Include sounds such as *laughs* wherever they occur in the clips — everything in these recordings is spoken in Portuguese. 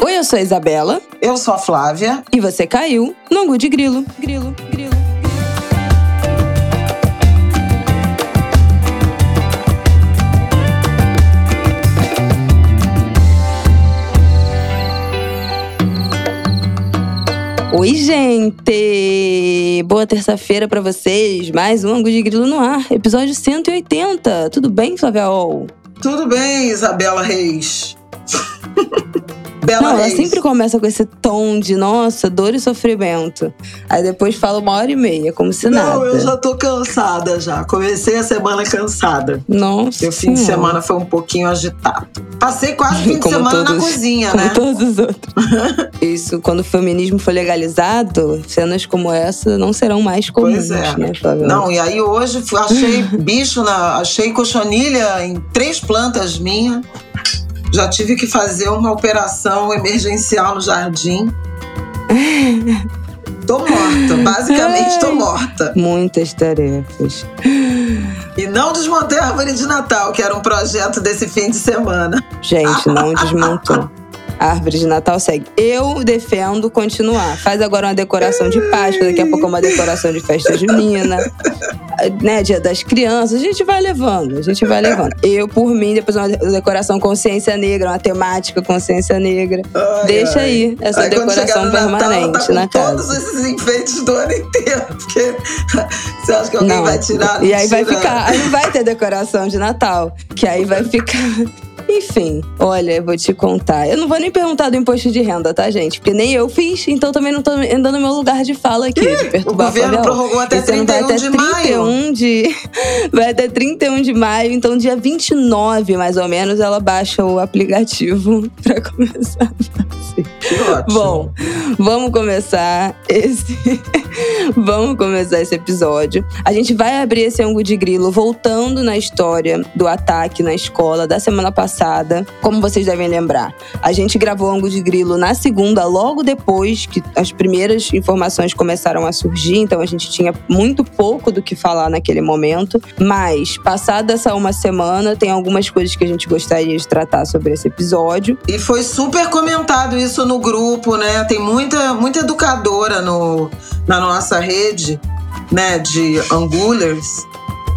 Oi, eu sou a Isabela. Eu sou a Flávia. E você caiu no Angu de Grilo. Grilo, grilo. Oi, gente! Boa terça-feira para vocês. Mais um Angu de Grilo no ar, episódio 180. Tudo bem, Flávia Ol? Tudo bem, Isabela Reis. *laughs* Bela não, ela sempre começa com esse tom de, nossa, dor e sofrimento. Aí depois fala uma hora e meia, como se não, nada. Não, eu já tô cansada já. Comecei a semana cansada. Nossa. Meu fim de semana foi um pouquinho agitado. Passei quase fim de semana todos, na cozinha, como né? Todos os outros. *laughs* Isso, quando o feminismo for legalizado, cenas como essa não serão mais comuns, pois é. né, Não, e aí hoje achei bicho, na, achei cochonilha em três plantas minhas. Já tive que fazer uma operação emergencial no jardim. tô morta, basicamente tô morta. Muitas tarefas. E não desmontei a árvore de Natal, que era um projeto desse fim de semana. Gente, não desmontou. *laughs* A árvore de Natal segue. Eu defendo continuar. Faz agora uma decoração de Páscoa, daqui a pouco uma decoração de festa junina, né? Dia das crianças. A gente vai levando, a gente vai levando. Eu, por mim, depois uma decoração consciência negra, uma temática consciência negra. Ai, Deixa ai. aí essa aí, decoração permanente Natal, tá na casa. Todos esses enfeites do ano inteiro. Porque *laughs* você acha que alguém Não. vai tirar? E aí vai ficar. Aí vai ter decoração de Natal. Que aí vai ficar. Enfim, olha, eu vou te contar. Eu não vou nem perguntar do imposto de renda, tá, gente? Porque nem eu fiz, então também não tô andando no meu lugar de fala aqui, de perturbar O governo prorrogou até 31 vai até de 31 maio. De, *laughs* vai até 31 de maio, então dia 29, mais ou menos, ela baixa o aplicativo *laughs* pra começar a fazer. Que ótimo. Bom, vamos começar esse. *laughs* vamos começar esse episódio. A gente vai abrir esse ângulo de grilo voltando na história do ataque na escola da semana passada. Como vocês devem lembrar, a gente gravou o ângulo de grilo na segunda, logo depois que as primeiras informações começaram a surgir, então a gente tinha muito pouco do que falar naquele momento. Mas, passada essa uma semana, tem algumas coisas que a gente gostaria de tratar sobre esse episódio. E foi super comentado isso no grupo, né? Tem muita, muita educadora no, na nossa rede, né, de angulers.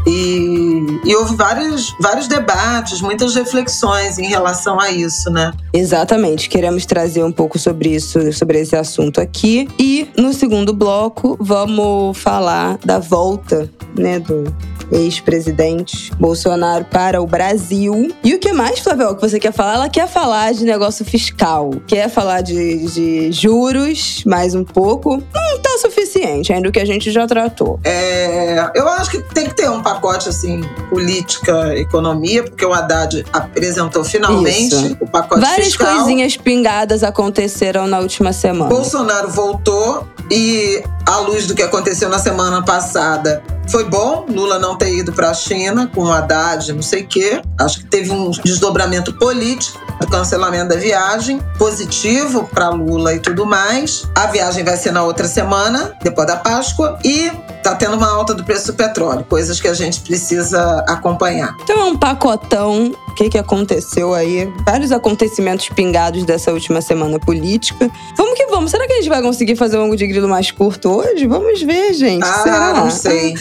E, e, houve vários, vários debates, muitas reflexões em relação a isso, né? Exatamente. Queremos trazer um pouco sobre isso, sobre esse assunto aqui. E no segundo bloco, vamos falar da volta, né, do ex-presidente Bolsonaro para o Brasil. E o que mais, Flavel, que você quer falar? Ela quer falar de negócio fiscal, quer falar de, de juros mais um pouco. Não tá suficiente, ainda o que a gente já tratou. É, eu acho que tem que ter um pacote assim, política, economia, porque o Haddad apresentou finalmente Isso. o pacote Várias fiscal. Várias coisinhas pingadas aconteceram na última semana. Bolsonaro voltou e, à luz do que aconteceu na semana passada, foi bom Lula não ter ido para a China com o Haddad, não sei o quê. Acho que teve um desdobramento político do cancelamento da viagem, positivo para Lula e tudo mais. A viagem vai ser na outra semana, depois da Páscoa, e tá tendo uma alta do preço do petróleo, coisas que a gente precisa acompanhar. Então é um pacotão. O que, que aconteceu aí? Vários acontecimentos pingados dessa última semana política. Vamos que vamos. Será que a gente vai conseguir fazer um ângulo de grilo mais curto hoje? Vamos ver, gente. Ah, Será? não sei.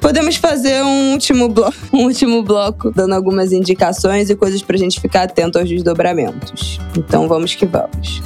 Podemos fazer um último, bloco, *laughs* um último bloco dando algumas indicações e coisas pra gente ficar atento aos desdobramentos. Então vamos que vamos.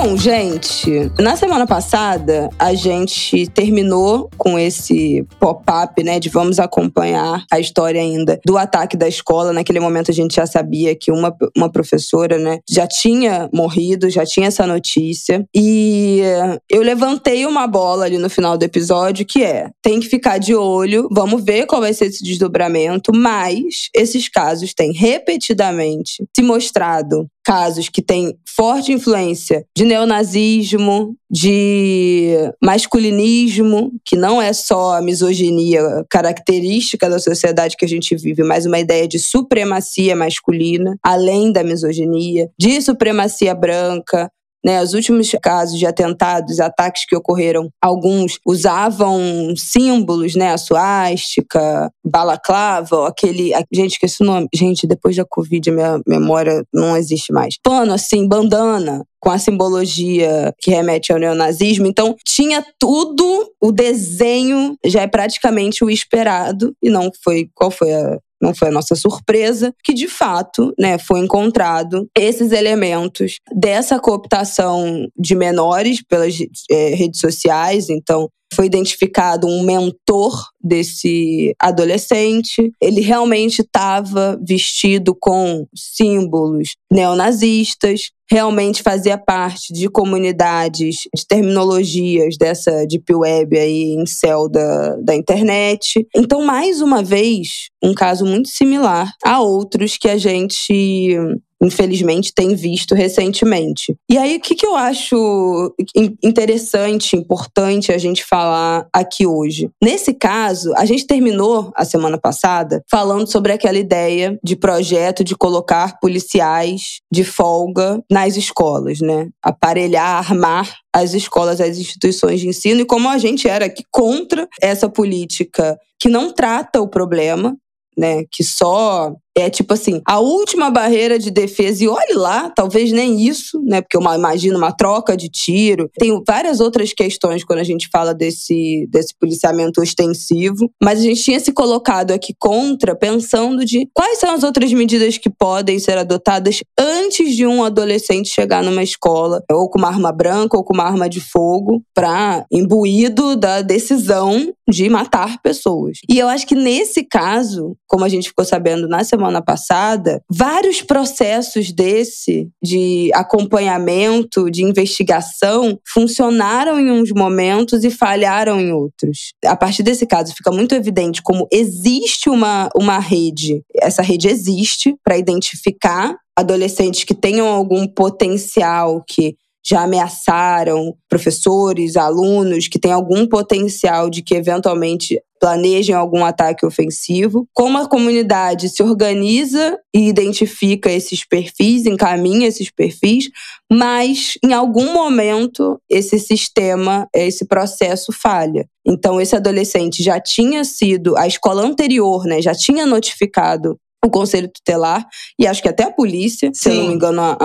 Bom, gente, na semana passada a gente terminou com esse pop-up, né, de vamos acompanhar a história ainda do ataque da escola. Naquele momento a gente já sabia que uma, uma professora, né, já tinha morrido, já tinha essa notícia. E eu levantei uma bola ali no final do episódio que é: tem que ficar de olho, vamos ver qual vai ser esse desdobramento, mas esses casos têm repetidamente se mostrado casos que têm forte influência de neonazismo, de masculinismo, que não é só a misoginia característica da sociedade que a gente vive, mas uma ideia de supremacia masculina, além da misoginia, de supremacia branca, né, os últimos casos de atentados, ataques que ocorreram, alguns usavam símbolos, né, a suástica, balaclava, aquele, gente, esqueci o nome, gente, depois da Covid a minha memória não existe mais. Pano assim, bandana, com a simbologia que remete ao neonazismo. Então, tinha tudo, o desenho já é praticamente o esperado, e não foi. Qual foi a não foi a nossa surpresa, que de fato né, foi encontrado esses elementos dessa cooptação de menores pelas é, redes sociais. Então, foi identificado um mentor desse adolescente. Ele realmente estava vestido com símbolos neonazistas, realmente fazia parte de comunidades, de terminologias dessa deep web aí em céu da, da internet. Então, mais uma vez, um caso muito similar a outros que a gente infelizmente, tem visto recentemente. E aí, o que, que eu acho interessante, importante a gente falar aqui hoje? Nesse caso, a gente terminou a semana passada falando sobre aquela ideia de projeto de colocar policiais de folga nas escolas, né? Aparelhar, armar as escolas, as instituições de ensino, e como a gente era aqui contra essa política que não trata o problema, né? Que só é tipo assim, a última barreira de defesa, e olhe lá, talvez nem isso, né? Porque eu imagino uma troca de tiro. Tem várias outras questões quando a gente fala desse, desse policiamento ostensivo, mas a gente tinha se colocado aqui contra, pensando de quais são as outras medidas que podem ser adotadas antes de um adolescente chegar numa escola, ou com uma arma branca ou com uma arma de fogo, para imbuído da decisão de matar pessoas. E eu acho que nesse caso, como a gente ficou sabendo na semana semana passada, vários processos desse de acompanhamento, de investigação, funcionaram em uns momentos e falharam em outros. A partir desse caso, fica muito evidente como existe uma, uma rede, essa rede existe para identificar adolescentes que tenham algum potencial que já ameaçaram professores, alunos que têm algum potencial de que eventualmente planejem algum ataque ofensivo. Como a comunidade se organiza e identifica esses perfis, encaminha esses perfis, mas em algum momento esse sistema, esse processo falha. Então esse adolescente já tinha sido, a escola anterior, né, já tinha notificado o Conselho Tutelar e acho que até a polícia, Sim. se eu não me engano, a,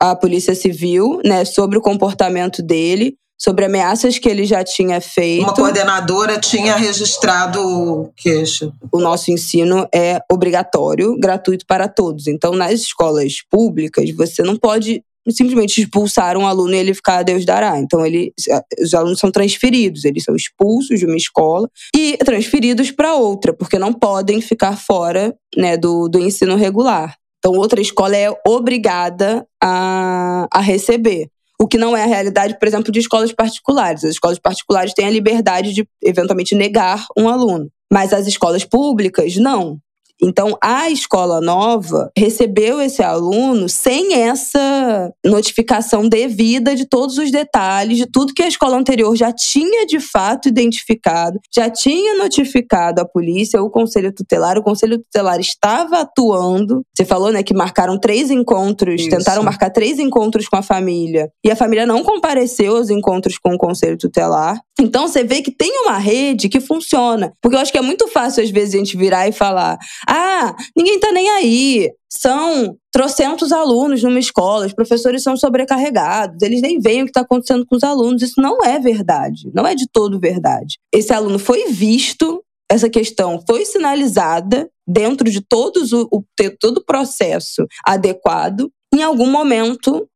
a, a Polícia Civil, né, sobre o comportamento dele sobre ameaças que ele já tinha feito. Uma coordenadora tinha registrado queixa. O nosso ensino é obrigatório, gratuito para todos. Então, nas escolas públicas, você não pode simplesmente expulsar um aluno e ele ficar a Deus dará. Então, ele, os alunos são transferidos, eles são expulsos de uma escola e transferidos para outra, porque não podem ficar fora né, do, do ensino regular. Então, outra escola é obrigada a, a receber. O que não é a realidade, por exemplo, de escolas particulares. As escolas particulares têm a liberdade de, eventualmente, negar um aluno. Mas as escolas públicas, não. Então, a escola nova recebeu esse aluno sem essa notificação devida de todos os detalhes, de tudo que a escola anterior já tinha de fato identificado, já tinha notificado a polícia, o conselho tutelar. O conselho tutelar estava atuando. Você falou, né, que marcaram três encontros, Isso. tentaram marcar três encontros com a família. E a família não compareceu aos encontros com o conselho tutelar. Então, você vê que tem uma rede que funciona. Porque eu acho que é muito fácil, às vezes, a gente virar e falar: ah, ninguém tá nem aí. São trocentos alunos numa escola, os professores são sobrecarregados, eles nem veem o que está acontecendo com os alunos. Isso não é verdade, não é de todo verdade. Esse aluno foi visto, essa questão foi sinalizada dentro de todos o, o todo o processo adequado. Em algum momento,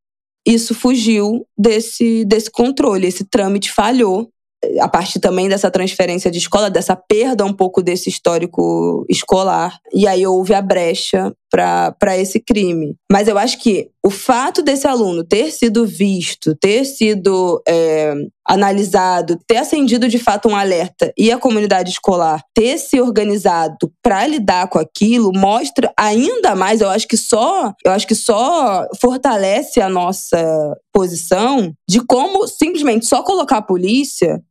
isso fugiu desse, desse controle, esse trâmite falhou a partir também dessa transferência de escola, dessa perda um pouco desse histórico escolar. E aí houve a brecha para esse crime. Mas eu acho que o fato desse aluno ter sido visto, ter sido é, analisado, ter acendido de fato um alerta e a comunidade escolar ter se organizado para lidar com aquilo mostra ainda mais, eu acho que só, eu acho que só fortalece a nossa posição de como simplesmente só colocar a polícia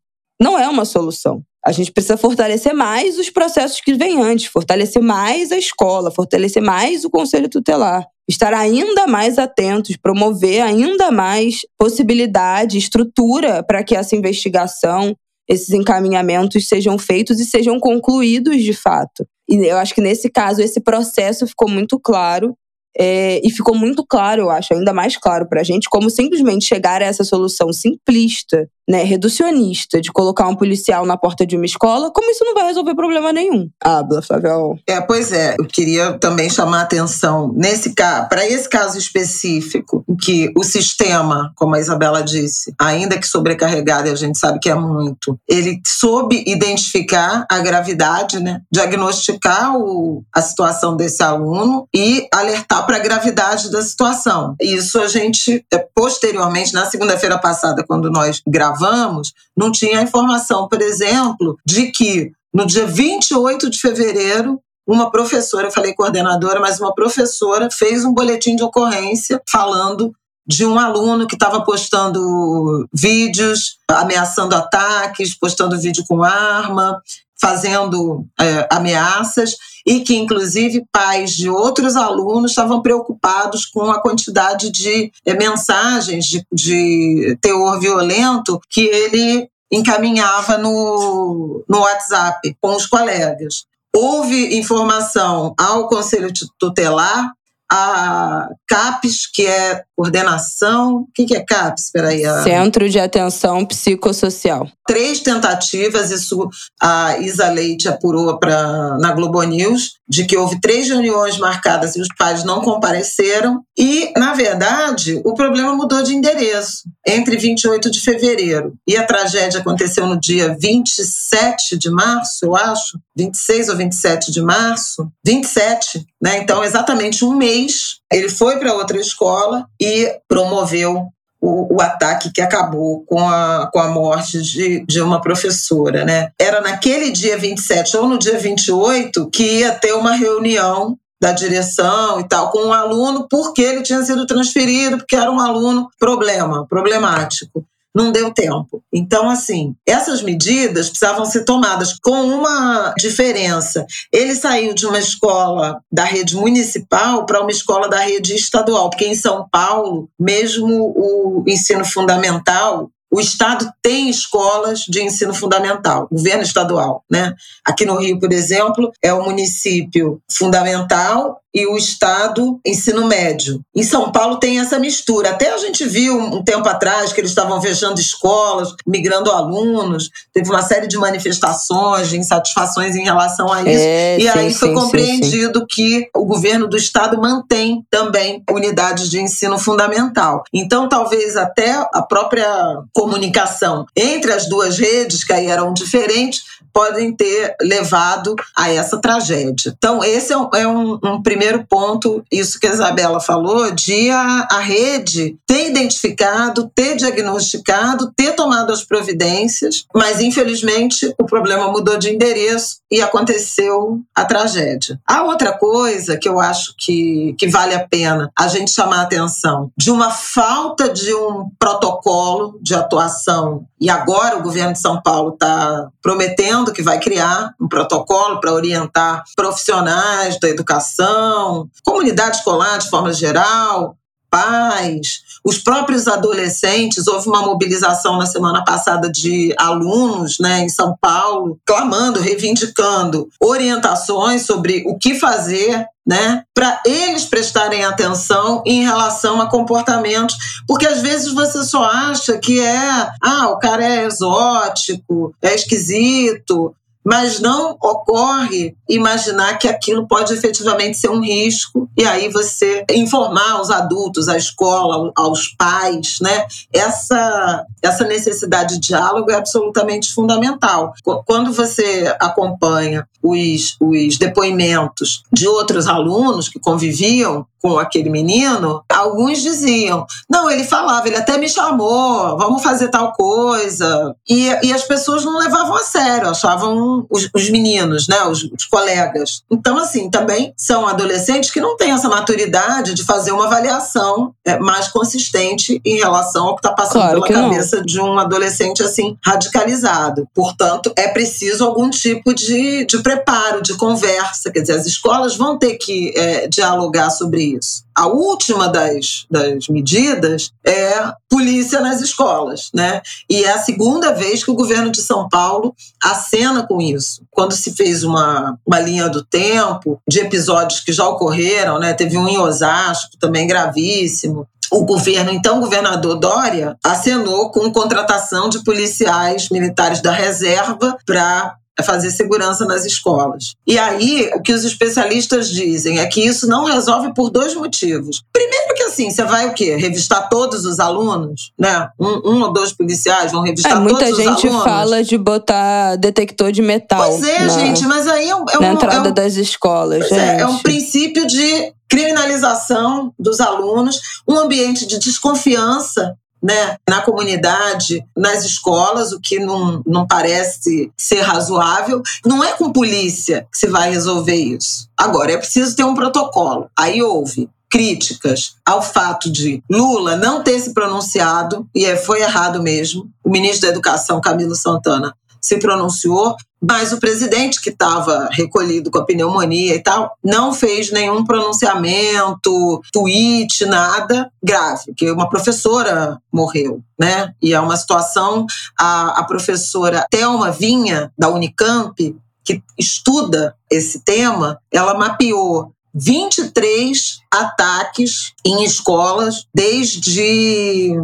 não é uma solução. A gente precisa fortalecer mais os processos que vêm antes, fortalecer mais a escola, fortalecer mais o conselho tutelar. estar ainda mais atentos, promover ainda mais possibilidade, estrutura para que essa investigação, esses encaminhamentos sejam feitos e sejam concluídos de fato. E eu acho que nesse caso esse processo ficou muito claro é, e ficou muito claro, eu acho, ainda mais claro para a gente, como simplesmente chegar a essa solução simplista né, reducionista de colocar um policial na porta de uma escola, como isso não vai resolver problema nenhum. Habla, Flavel. É, pois é. Eu queria também chamar a atenção nesse caso, para esse caso específico, que o sistema, como a Isabela disse, ainda que sobrecarregado, e a gente sabe que é muito, ele soube identificar a gravidade, né, diagnosticar o, a situação desse aluno e alertar para a gravidade da situação. Isso a gente, é, posteriormente, na segunda-feira passada, quando nós gravamos não tinha informação, por exemplo, de que no dia 28 de fevereiro, uma professora, eu falei coordenadora, mas uma professora fez um boletim de ocorrência falando de um aluno que estava postando vídeos, ameaçando ataques, postando vídeo com arma, fazendo é, ameaças e que, inclusive, pais de outros alunos estavam preocupados com a quantidade de é, mensagens de, de teor violento que ele encaminhava no, no WhatsApp com os colegas. Houve informação ao Conselho Tutelar a CAPES, que é coordenação. O que é CAPES? Espera aí. Centro de Atenção Psicossocial. Três tentativas, isso a Isa Leite apurou pra, na Globo News, de que houve três reuniões marcadas e os pais não compareceram. E, na verdade, o problema mudou de endereço entre 28 de fevereiro e a tragédia aconteceu no dia 27 de março, eu acho, 26 ou 27 de março, 27, né? Então, exatamente um mês, ele foi para outra escola e promoveu o, o, ataque que acabou com a, com a morte de, de uma professora, né? Era naquele dia 27 ou no dia 28 que ia ter uma reunião da direção e tal com um aluno porque ele tinha sido transferido, porque era um aluno problema, problemático não deu tempo. Então, assim, essas medidas precisavam ser tomadas com uma diferença. Ele saiu de uma escola da rede municipal para uma escola da rede estadual, porque em São Paulo, mesmo o ensino fundamental, o Estado tem escolas de ensino fundamental, governo estadual. Né? Aqui no Rio, por exemplo, é o município fundamental e o Estado ensino médio. Em São Paulo tem essa mistura. Até a gente viu um tempo atrás que eles estavam fechando escolas, migrando alunos, teve uma série de manifestações, de insatisfações em relação a isso. É, e sim, aí foi sim, compreendido sim, que o governo do Estado mantém também unidades de ensino fundamental. Então, talvez até a própria comunicação entre as duas redes, que aí eram diferentes, podem ter levado a essa tragédia. Então, esse é um, é um, um primeiro ponto, isso que a Isabela falou, de a, a rede ter identificado, ter diagnosticado, ter tomado as providências, mas infelizmente o problema mudou de endereço e aconteceu a tragédia. A outra coisa que eu acho que, que vale a pena a gente chamar a atenção de uma falta de um protocolo de atuação, e agora o governo de São Paulo está prometendo que vai criar um protocolo para orientar profissionais da educação, comunidade escolar de forma geral, pais, os próprios adolescentes. Houve uma mobilização na semana passada de alunos né, em São Paulo, clamando, reivindicando orientações sobre o que fazer né? Para eles prestarem atenção em relação a comportamentos, porque às vezes você só acha que é, ah, o cara é exótico, é esquisito, mas não ocorre imaginar que aquilo pode efetivamente ser um risco e aí você informar os adultos, a escola, aos pais, né? Essa essa necessidade de diálogo é absolutamente fundamental. Quando você acompanha os, os depoimentos de outros alunos que conviviam com aquele menino, alguns diziam: não, ele falava, ele até me chamou, vamos fazer tal coisa. E, e as pessoas não levavam a sério, achavam os, os meninos, né, os, os, colegas. Então, assim, também são adolescentes que não têm essa maturidade de fazer uma avaliação é, mais consistente em relação ao que está passando claro pela cabeça de um adolescente assim radicalizado. Portanto, é preciso algum tipo de, de preparo, de conversa. Quer dizer, as escolas vão ter que é, dialogar sobre isso. A última das, das medidas é polícia nas escolas, né? E é a segunda vez que o governo de São Paulo acena com isso. Quando se fez uma, uma linha do tempo de episódios que já ocorreram, né? Teve um em Osasco, também gravíssimo o governo, então governador Dória, acenou com contratação de policiais militares da reserva para fazer segurança nas escolas. E aí, o que os especialistas dizem é que isso não resolve por dois motivos. Primeiro que assim, você vai o quê? Revistar todos os alunos, né? Um, um ou dois policiais vão revistar é, todos os alunos. Muita gente fala de botar detector de metal. Pois é, na, gente, mas aí é, um, é na entrada é um, das escolas. É, é um princípio de criminalização dos alunos, um ambiente de desconfiança né, na comunidade, nas escolas, o que não, não parece ser razoável. Não é com polícia que se vai resolver isso. Agora, é preciso ter um protocolo. Aí houve críticas ao fato de Lula não ter se pronunciado, e é, foi errado mesmo. O ministro da Educação, Camilo Santana, se pronunciou, mas o presidente, que estava recolhido com a pneumonia e tal, não fez nenhum pronunciamento, tweet, nada grave, que uma professora morreu, né? E é uma situação, a, a professora Thelma Vinha, da Unicamp, que estuda esse tema, ela mapeou 23 ataques em escolas desde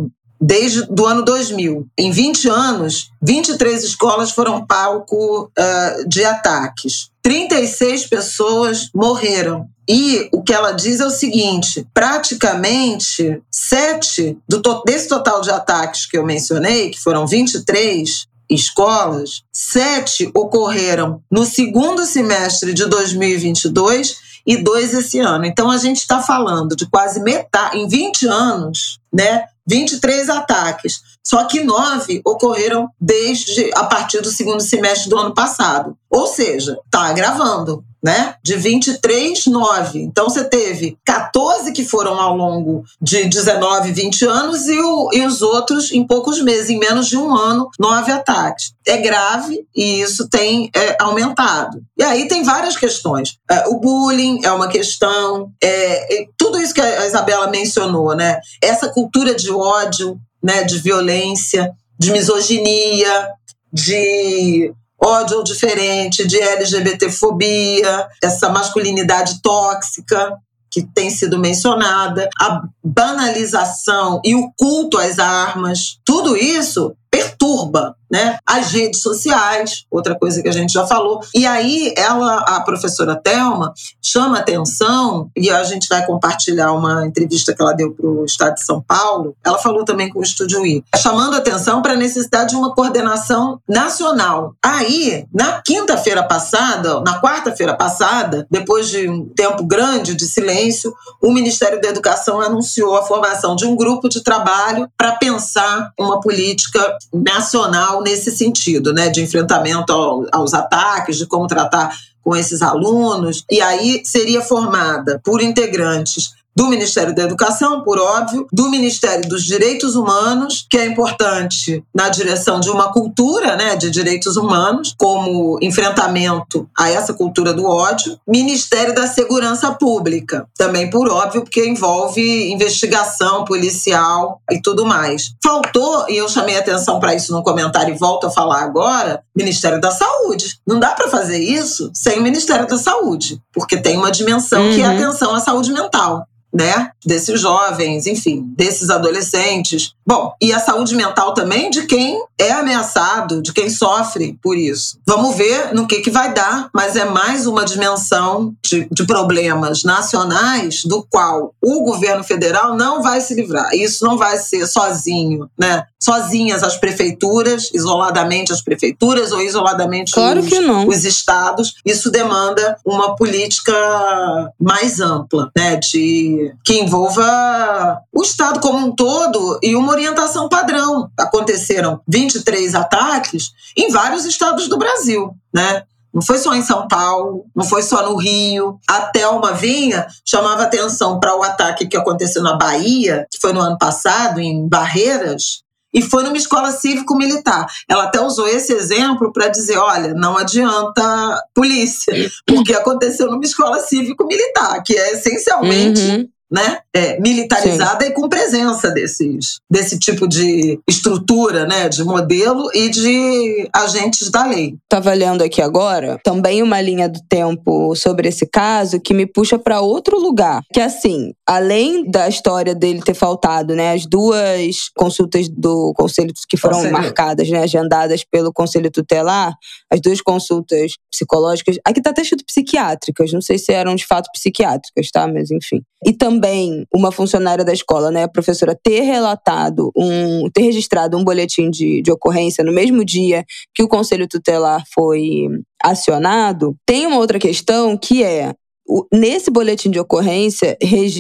desde do ano 2000. Em 20 anos, 23 escolas foram palco uh, de ataques. 36 pessoas morreram. E o que ela diz é o seguinte: praticamente sete do to desse total de ataques que eu mencionei, que foram 23 escolas, sete ocorreram no segundo semestre de 2022 e dois esse ano. Então a gente está falando de quase metade, em 20 anos, né? 23 ataques. Só que nove ocorreram desde a partir do segundo semestre do ano passado. Ou seja, está agravando né? De 23, 9. Então você teve 14 que foram ao longo de 19, 20 anos e, o, e os outros em poucos meses, em menos de um ano, nove ataques. É grave e isso tem é, aumentado. E aí tem várias questões. É, o bullying é uma questão, é, tudo isso que a Isabela mencionou, né? Essa cultura de ódio, né? De violência, de misoginia, de ódio diferente, de LGBTfobia, essa masculinidade tóxica que tem sido mencionada, a banalização e o culto às armas, tudo isso perturba né? As redes sociais, outra coisa que a gente já falou. E aí ela, a professora Telma, chama atenção, e a gente vai compartilhar uma entrevista que ela deu para o Estado de São Paulo. Ela falou também com o Estúdio I, chamando atenção para a necessidade de uma coordenação nacional. Aí, na quinta-feira passada, na quarta-feira passada, depois de um tempo grande de silêncio, o Ministério da Educação anunciou a formação de um grupo de trabalho para pensar uma política nacional nesse sentido, né, de enfrentamento ao, aos ataques, de como tratar com esses alunos. E aí seria formada por integrantes do Ministério da Educação, por óbvio, do Ministério dos Direitos Humanos, que é importante na direção de uma cultura né, de direitos humanos, como enfrentamento a essa cultura do ódio, Ministério da Segurança Pública, também por óbvio, porque envolve investigação policial e tudo mais. Faltou, e eu chamei atenção para isso no comentário e volto a falar agora, Ministério da Saúde. Não dá para fazer isso sem o Ministério da Saúde, porque tem uma dimensão uhum. que é uhum. atenção à saúde mental né? Desses jovens, enfim, desses adolescentes. Bom, e a saúde mental também de quem é ameaçado, de quem sofre por isso. Vamos ver no que, que vai dar, mas é mais uma dimensão de, de problemas nacionais do qual o governo federal não vai se livrar. Isso não vai ser sozinho, né? Sozinhas as prefeituras, isoladamente as prefeituras ou isoladamente claro os, os estados. Isso demanda uma política mais ampla, né? De que envolva o Estado como um todo e uma orientação padrão. Aconteceram 23 ataques em vários estados do Brasil, né? Não foi só em São Paulo, não foi só no Rio. A Thelma Vinha chamava atenção para o ataque que aconteceu na Bahia, que foi no ano passado, em Barreiras, e foi numa escola cívico-militar. Ela até usou esse exemplo para dizer: olha, não adianta polícia, porque aconteceu numa escola cívico-militar, que é essencialmente. Uhum. Né? É, militarizada Sim. e com presença desses, desse tipo de estrutura, né? De modelo e de agentes da lei. Estava lendo aqui agora também uma linha do tempo sobre esse caso que me puxa para outro lugar. Que assim, além da história dele ter faltado, né? As duas consultas do conselho que foram Conselho. marcadas, né? Agendadas pelo conselho tutelar, as duas consultas psicológicas. Aqui tá até escrito psiquiátricas, não sei se eram de fato psiquiátricas, tá? Mas enfim. E também uma funcionária da escola, né, a professora, ter relatado, um, ter registrado um boletim de, de ocorrência no mesmo dia que o conselho tutelar foi acionado, tem uma outra questão que é nesse boletim de ocorrência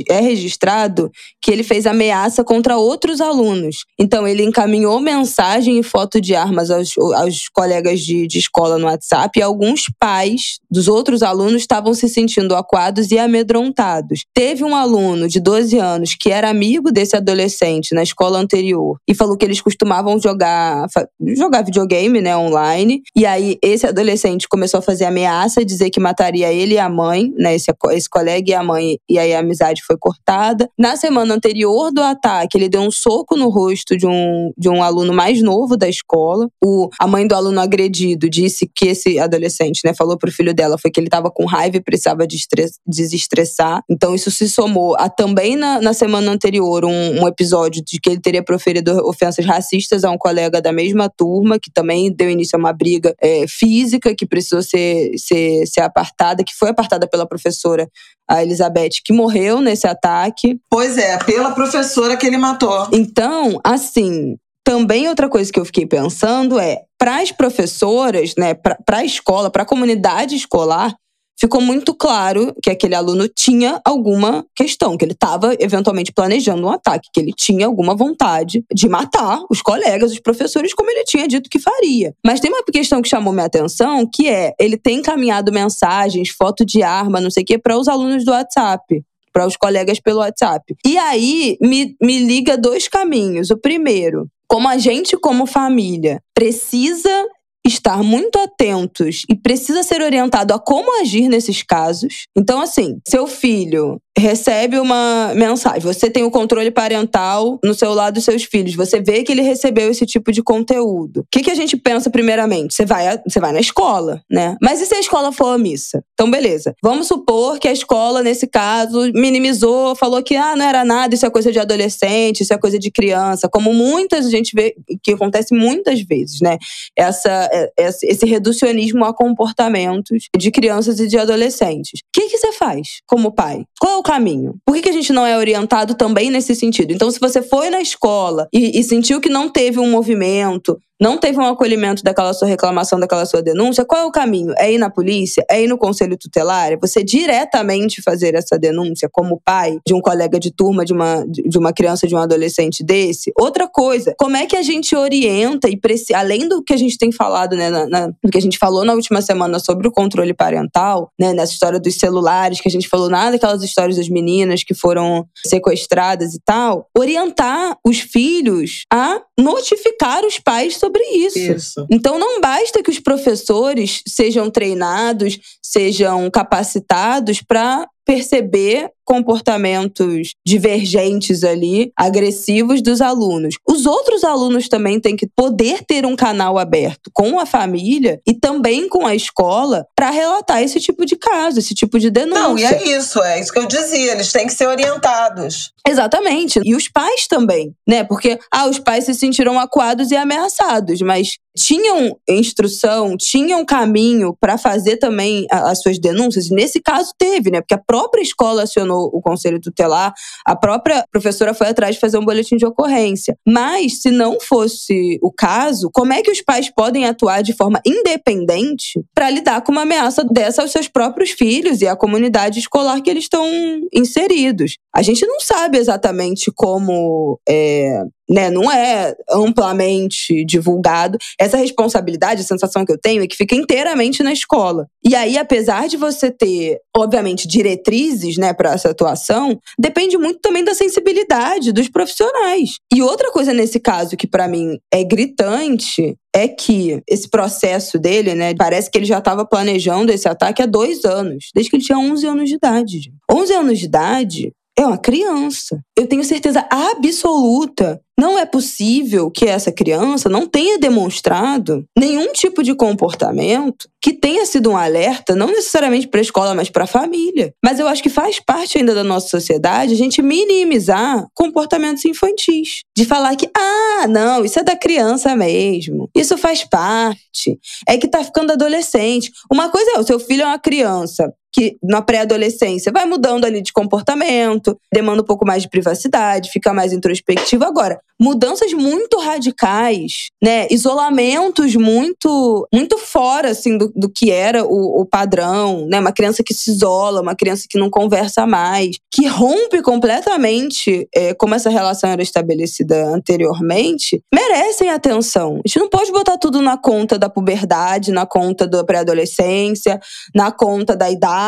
é registrado que ele fez ameaça contra outros alunos. Então, ele encaminhou mensagem e foto de armas aos, aos colegas de, de escola no WhatsApp e alguns pais dos outros alunos estavam se sentindo acuados e amedrontados. Teve um aluno de 12 anos que era amigo desse adolescente na escola anterior e falou que eles costumavam jogar, jogar videogame né, online. E aí, esse adolescente começou a fazer ameaça, dizer que mataria ele e a mãe, né? Esse, esse colega e a mãe, e aí a amizade foi cortada. Na semana anterior do ataque, ele deu um soco no rosto de um, de um aluno mais novo da escola. O, a mãe do aluno agredido disse que esse adolescente, né, falou pro filho dela, foi que ele estava com raiva e precisava de desestressar. Então isso se somou a também na, na semana anterior um, um episódio de que ele teria proferido ofensas racistas a um colega da mesma turma, que também deu início a uma briga é, física que precisou ser, ser, ser apartada, que foi apartada pela professora professora, a Elizabeth, que morreu nesse ataque. Pois é, pela professora que ele matou. Então, assim, também outra coisa que eu fiquei pensando é, para as professoras, né, para a escola, para a comunidade escolar, ficou muito claro que aquele aluno tinha alguma questão, que ele estava eventualmente planejando um ataque, que ele tinha alguma vontade de matar os colegas, os professores, como ele tinha dito que faria. Mas tem uma questão que chamou minha atenção, que é ele tem encaminhado mensagens, foto de arma, não sei o quê, para os alunos do WhatsApp para os colegas pelo WhatsApp. E aí me, me liga dois caminhos. O primeiro, como a gente, como família, precisa estar muito atentos e precisa ser orientado a como agir nesses casos. Então, assim, seu filho recebe uma mensagem, você tem o controle parental no celular dos seus filhos, você vê que ele recebeu esse tipo de conteúdo. O que, que a gente pensa primeiramente? Você vai, você vai na escola, né? Mas e se a escola for omissa? Então, beleza. Vamos supor que a escola, nesse caso, minimizou, falou que ah, não era nada, isso é coisa de adolescente, isso é coisa de criança, como muitas a gente vê que acontece muitas vezes, né? Essa, é, esse reducionismo a comportamentos de crianças e de adolescentes. O que, que você faz como pai? Qual é o caminho? Por que, que a gente não é orientado também nesse sentido? Então, se você foi na escola e, e sentiu que não teve um movimento, não teve um acolhimento daquela sua reclamação, daquela sua denúncia, qual é o caminho? É ir na polícia? É ir no conselho tutelar? É você diretamente fazer essa denúncia como pai de um colega de turma, de uma, de uma criança, de um adolescente desse? Outra coisa, como é que a gente orienta e além do que a gente tem falado, né, na, na, do que a gente falou na última semana sobre o controle parental, né, nessa história dos celulares, que a gente falou nada daquelas histórias das meninas que foram sequestradas e tal, orientar os filhos a notificar os pais sobre sobre isso. isso. Então não basta que os professores sejam treinados, sejam capacitados para perceber comportamentos divergentes ali, agressivos dos alunos. Os outros alunos também têm que poder ter um canal aberto com a família e também com a escola para relatar esse tipo de caso, esse tipo de denúncia. Não, e é isso, é isso que eu dizia, eles têm que ser orientados. Exatamente. E os pais também, né? Porque ah, os pais se sentiram acuados e ameaçados, mas tinham instrução, tinham caminho para fazer também as suas denúncias. E nesse caso teve, né? Porque a própria escola acionou o conselho tutelar, a própria professora foi atrás de fazer um boletim de ocorrência. Mas se não fosse o caso, como é que os pais podem atuar de forma independente para lidar com uma ameaça dessa aos seus próprios filhos e à comunidade escolar que eles estão inseridos? A gente não sabe exatamente como é, né, não é amplamente divulgado. Essa responsabilidade, a sensação que eu tenho é que fica inteiramente na escola. E aí, apesar de você ter, obviamente, diretrizes, né, para essa atuação, depende muito também da sensibilidade dos profissionais. E outra coisa nesse caso que para mim é gritante é que esse processo dele, né, parece que ele já estava planejando esse ataque há dois anos, desde que ele tinha 11 anos de idade. 11 anos de idade É uma criança. Eu tenho certeza absoluta não é possível que essa criança não tenha demonstrado nenhum tipo de comportamento que tenha sido um alerta, não necessariamente para a escola, mas para a família. Mas eu acho que faz parte ainda da nossa sociedade a gente minimizar comportamentos infantis. De falar que, ah, não, isso é da criança mesmo. Isso faz parte. É que tá ficando adolescente. Uma coisa é, o seu filho é uma criança que na pré-adolescência vai mudando ali de comportamento, demanda um pouco mais de privacidade, fica mais introspectivo. Agora, mudanças muito radicais, né? Isolamentos muito muito fora assim do, do que era o, o, padrão, né? Uma criança que se isola, uma criança que não conversa mais, que rompe completamente é, como essa relação era estabelecida anteriormente, merecem atenção. A gente não pode botar tudo na conta da puberdade, na conta da pré-adolescência, na conta da idade,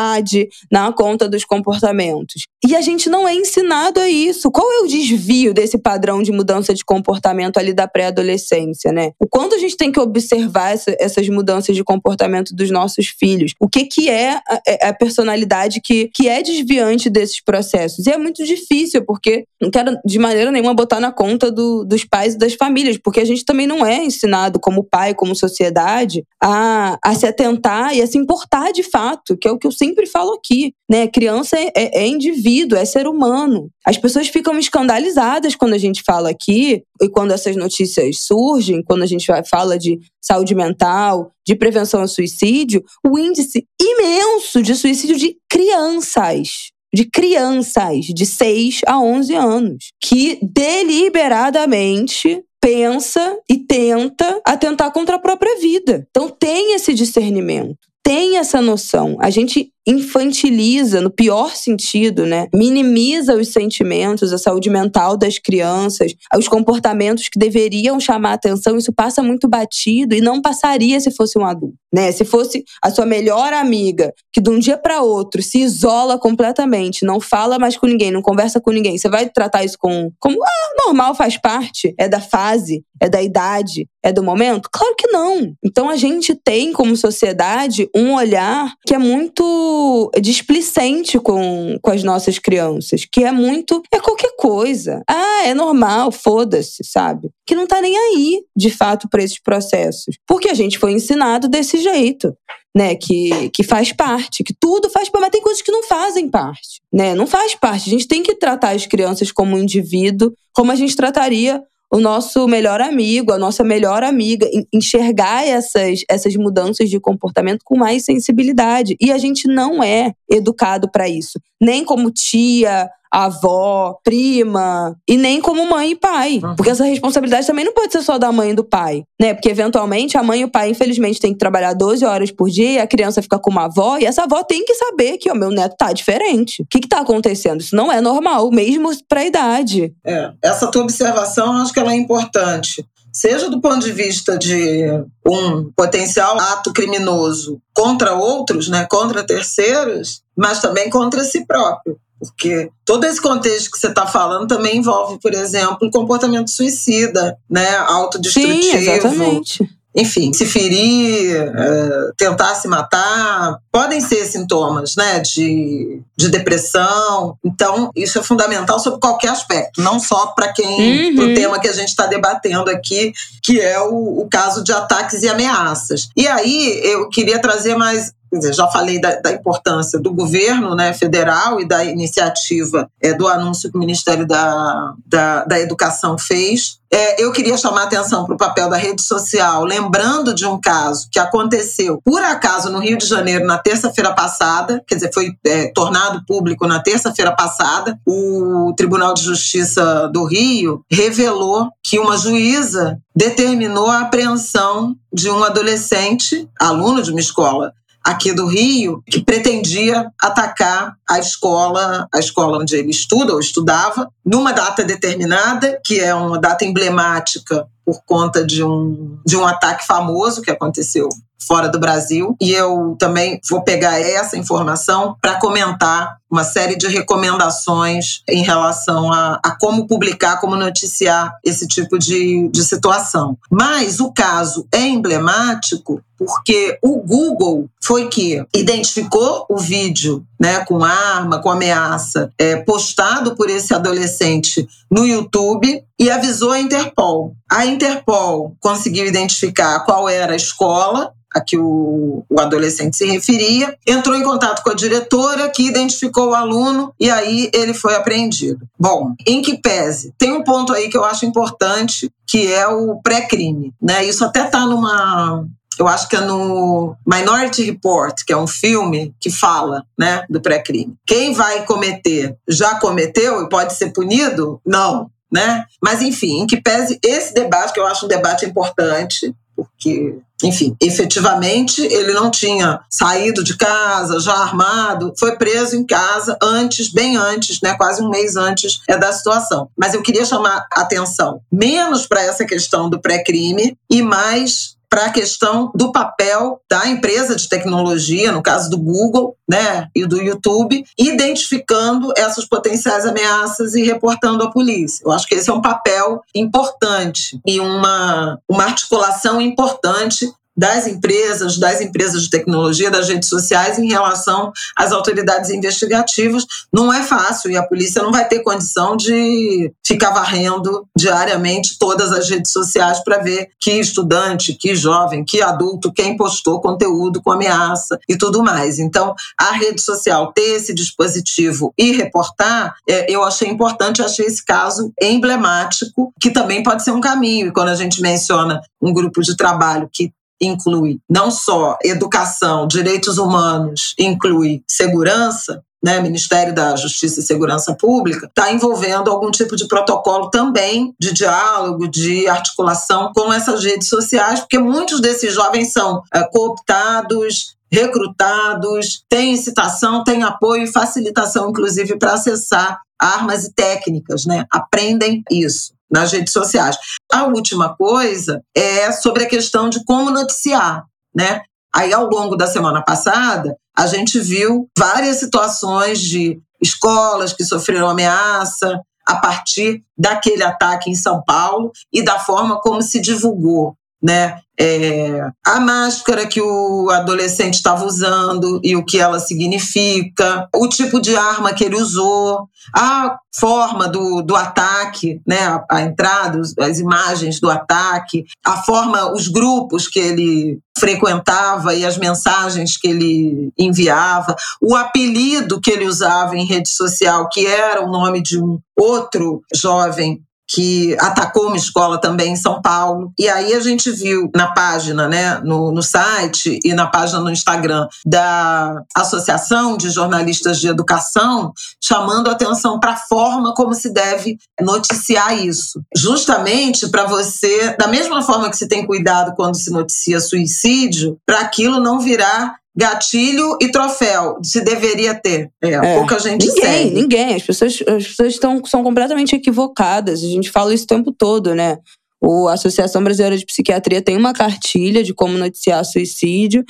na conta dos comportamentos. E a gente não é ensinado a isso. Qual é o desvio desse padrão de mudança de comportamento ali da pré-adolescência, né? O quanto a gente tem que observar essa, essas mudanças de comportamento dos nossos filhos? O que, que é a, é a personalidade que, que é desviante desses processos? E é muito difícil, porque não quero de maneira nenhuma botar na conta do, dos pais e das famílias, porque a gente também não é ensinado como pai, como sociedade, a, a se atentar e a se importar de fato, que é o que eu sempre falo aqui, né? Criança é, é, é indivíduo, é ser humano. As pessoas ficam escandalizadas quando a gente fala aqui e quando essas notícias surgem, quando a gente fala de saúde mental, de prevenção ao suicídio, o índice imenso de suicídio de crianças de crianças de 6 a 11 anos que deliberadamente pensa e tenta atentar contra a própria vida. Então tem esse discernimento, tem essa noção. A gente infantiliza, no pior sentido, né? Minimiza os sentimentos, a saúde mental das crianças, os comportamentos que deveriam chamar atenção. Isso passa muito batido e não passaria se fosse um adulto, né? Se fosse a sua melhor amiga, que de um dia para outro se isola completamente, não fala mais com ninguém, não conversa com ninguém, você vai tratar isso com, como ah, normal, faz parte, é da fase, é da idade, é do momento? Claro que não. Então a gente tem como sociedade um olhar que é muito displicente com, com as nossas crianças, que é muito. é qualquer coisa. Ah, é normal, foda-se, sabe? Que não tá nem aí, de fato, para esses processos. Porque a gente foi ensinado desse jeito. Né, que, que faz parte, que tudo faz parte, mas tem coisas que não fazem parte, né? Não faz parte. A gente tem que tratar as crianças como um indivíduo, como a gente trataria o nosso melhor amigo, a nossa melhor amiga, enxergar essas, essas mudanças de comportamento com mais sensibilidade. E a gente não é educado para isso, nem como tia, avó, prima, e nem como mãe e pai. Porque essa responsabilidade também não pode ser só da mãe e do pai, né? Porque eventualmente a mãe e o pai, infelizmente, têm que trabalhar 12 horas por dia a criança fica com uma avó, e essa avó tem que saber que o meu neto tá diferente. O que que tá acontecendo? Isso não é normal, mesmo pra idade. É, essa tua observação, acho que ela é importante seja do ponto de vista de um potencial ato criminoso contra outros, né, contra terceiros, mas também contra si próprio. Porque todo esse contexto que você está falando também envolve, por exemplo, comportamento suicida, né? Autodestrutivo. Sim, exatamente. Enfim, se ferir, é, tentar se matar, podem ser sintomas né, de, de depressão. Então, isso é fundamental sobre qualquer aspecto, não só para quem, uhum. para o tema que a gente está debatendo aqui, que é o, o caso de ataques e ameaças. E aí, eu queria trazer mais dizer, já falei da, da, importância do governo né, federal e da iniciativa é, do anúncio que o Ministério da, da, da Educação fez. É, eu queria chamar a atenção para o papel da rede social, lembrando de um caso que aconteceu, por acaso, no Rio de Janeiro, na terça-feira passada, quer dizer, foi é, tornado público na terça-feira passada. O Tribunal de Justiça do Rio revelou que uma juíza determinou a apreensão de um adolescente, aluno de uma escola aqui do Rio que pretendia atacar a escola, a escola onde ele estuda ou estudava, numa data determinada, que é uma data emblemática por conta de um, de um ataque famoso que aconteceu fora do Brasil. E eu também vou pegar essa informação para comentar uma série de recomendações em relação a, a, como publicar, como noticiar esse tipo de, de situação. Mas o caso é emblemático porque o Google foi que identificou o vídeo né, com arma, com ameaça, é, postado por esse adolescente no YouTube e avisou a Interpol. A Interpol conseguiu identificar qual era a escola a que o, o adolescente se referia, entrou em contato com a diretora, que identificou o aluno e aí ele foi apreendido. Bom, em que pese, tem um ponto aí que eu acho importante, que é o pré-crime. Né? Isso até está numa eu acho que é no Minority Report, que é um filme que fala né, do pré-crime. Quem vai cometer já cometeu e pode ser punido? Não. Né? Mas, enfim, em que pese esse debate, que eu acho um debate importante, porque, enfim, efetivamente ele não tinha saído de casa, já armado, foi preso em casa antes, bem antes, né, quase um mês antes é da situação. Mas eu queria chamar atenção menos para essa questão do pré-crime e mais para a questão do papel da empresa de tecnologia, no caso do Google, né, e do YouTube, identificando essas potenciais ameaças e reportando à polícia. Eu acho que esse é um papel importante e uma, uma articulação importante das empresas, das empresas de tecnologia, das redes sociais em relação às autoridades investigativas. Não é fácil e a polícia não vai ter condição de ficar varrendo diariamente todas as redes sociais para ver que estudante, que jovem, que adulto, quem postou conteúdo com ameaça e tudo mais. Então, a rede social ter esse dispositivo e reportar, é, eu achei importante, achei esse caso emblemático, que também pode ser um caminho. E quando a gente menciona um grupo de trabalho que inclui não só educação, direitos humanos, inclui segurança, né, Ministério da Justiça e Segurança Pública, está envolvendo algum tipo de protocolo também de diálogo, de articulação com essas redes sociais, porque muitos desses jovens são é, cooptados, recrutados, têm incitação, têm apoio e facilitação, inclusive, para acessar armas e técnicas, né? Aprendem isso nas redes sociais. A última coisa é sobre a questão de como noticiar, né? Aí, ao longo da semana passada, a gente viu várias situações de escolas que sofreram ameaça a partir daquele ataque em São Paulo e da forma como se divulgou né? É, a máscara que o adolescente estava usando e o que ela significa, o tipo de arma que ele usou, a forma do, do ataque, né? a, a entrada, as imagens do ataque, a forma, os grupos que ele frequentava e as mensagens que ele enviava, o apelido que ele usava em rede social, que era o nome de um outro jovem que atacou uma escola também em São Paulo. E aí a gente viu na página, né, no, no site e na página no Instagram da Associação de Jornalistas de Educação, chamando atenção para a forma como se deve noticiar isso. Justamente para você, da mesma forma que se tem cuidado quando se noticia suicídio, para aquilo não virar gatilho e troféu se deveria ter. É, é. pouca gente ninguém, segue. Ninguém, as pessoas, as pessoas estão, são completamente equivocadas. A gente fala isso o tempo todo, né? O, a Associação Brasileira de Psiquiatria tem uma cartilha de como noticiar suicídio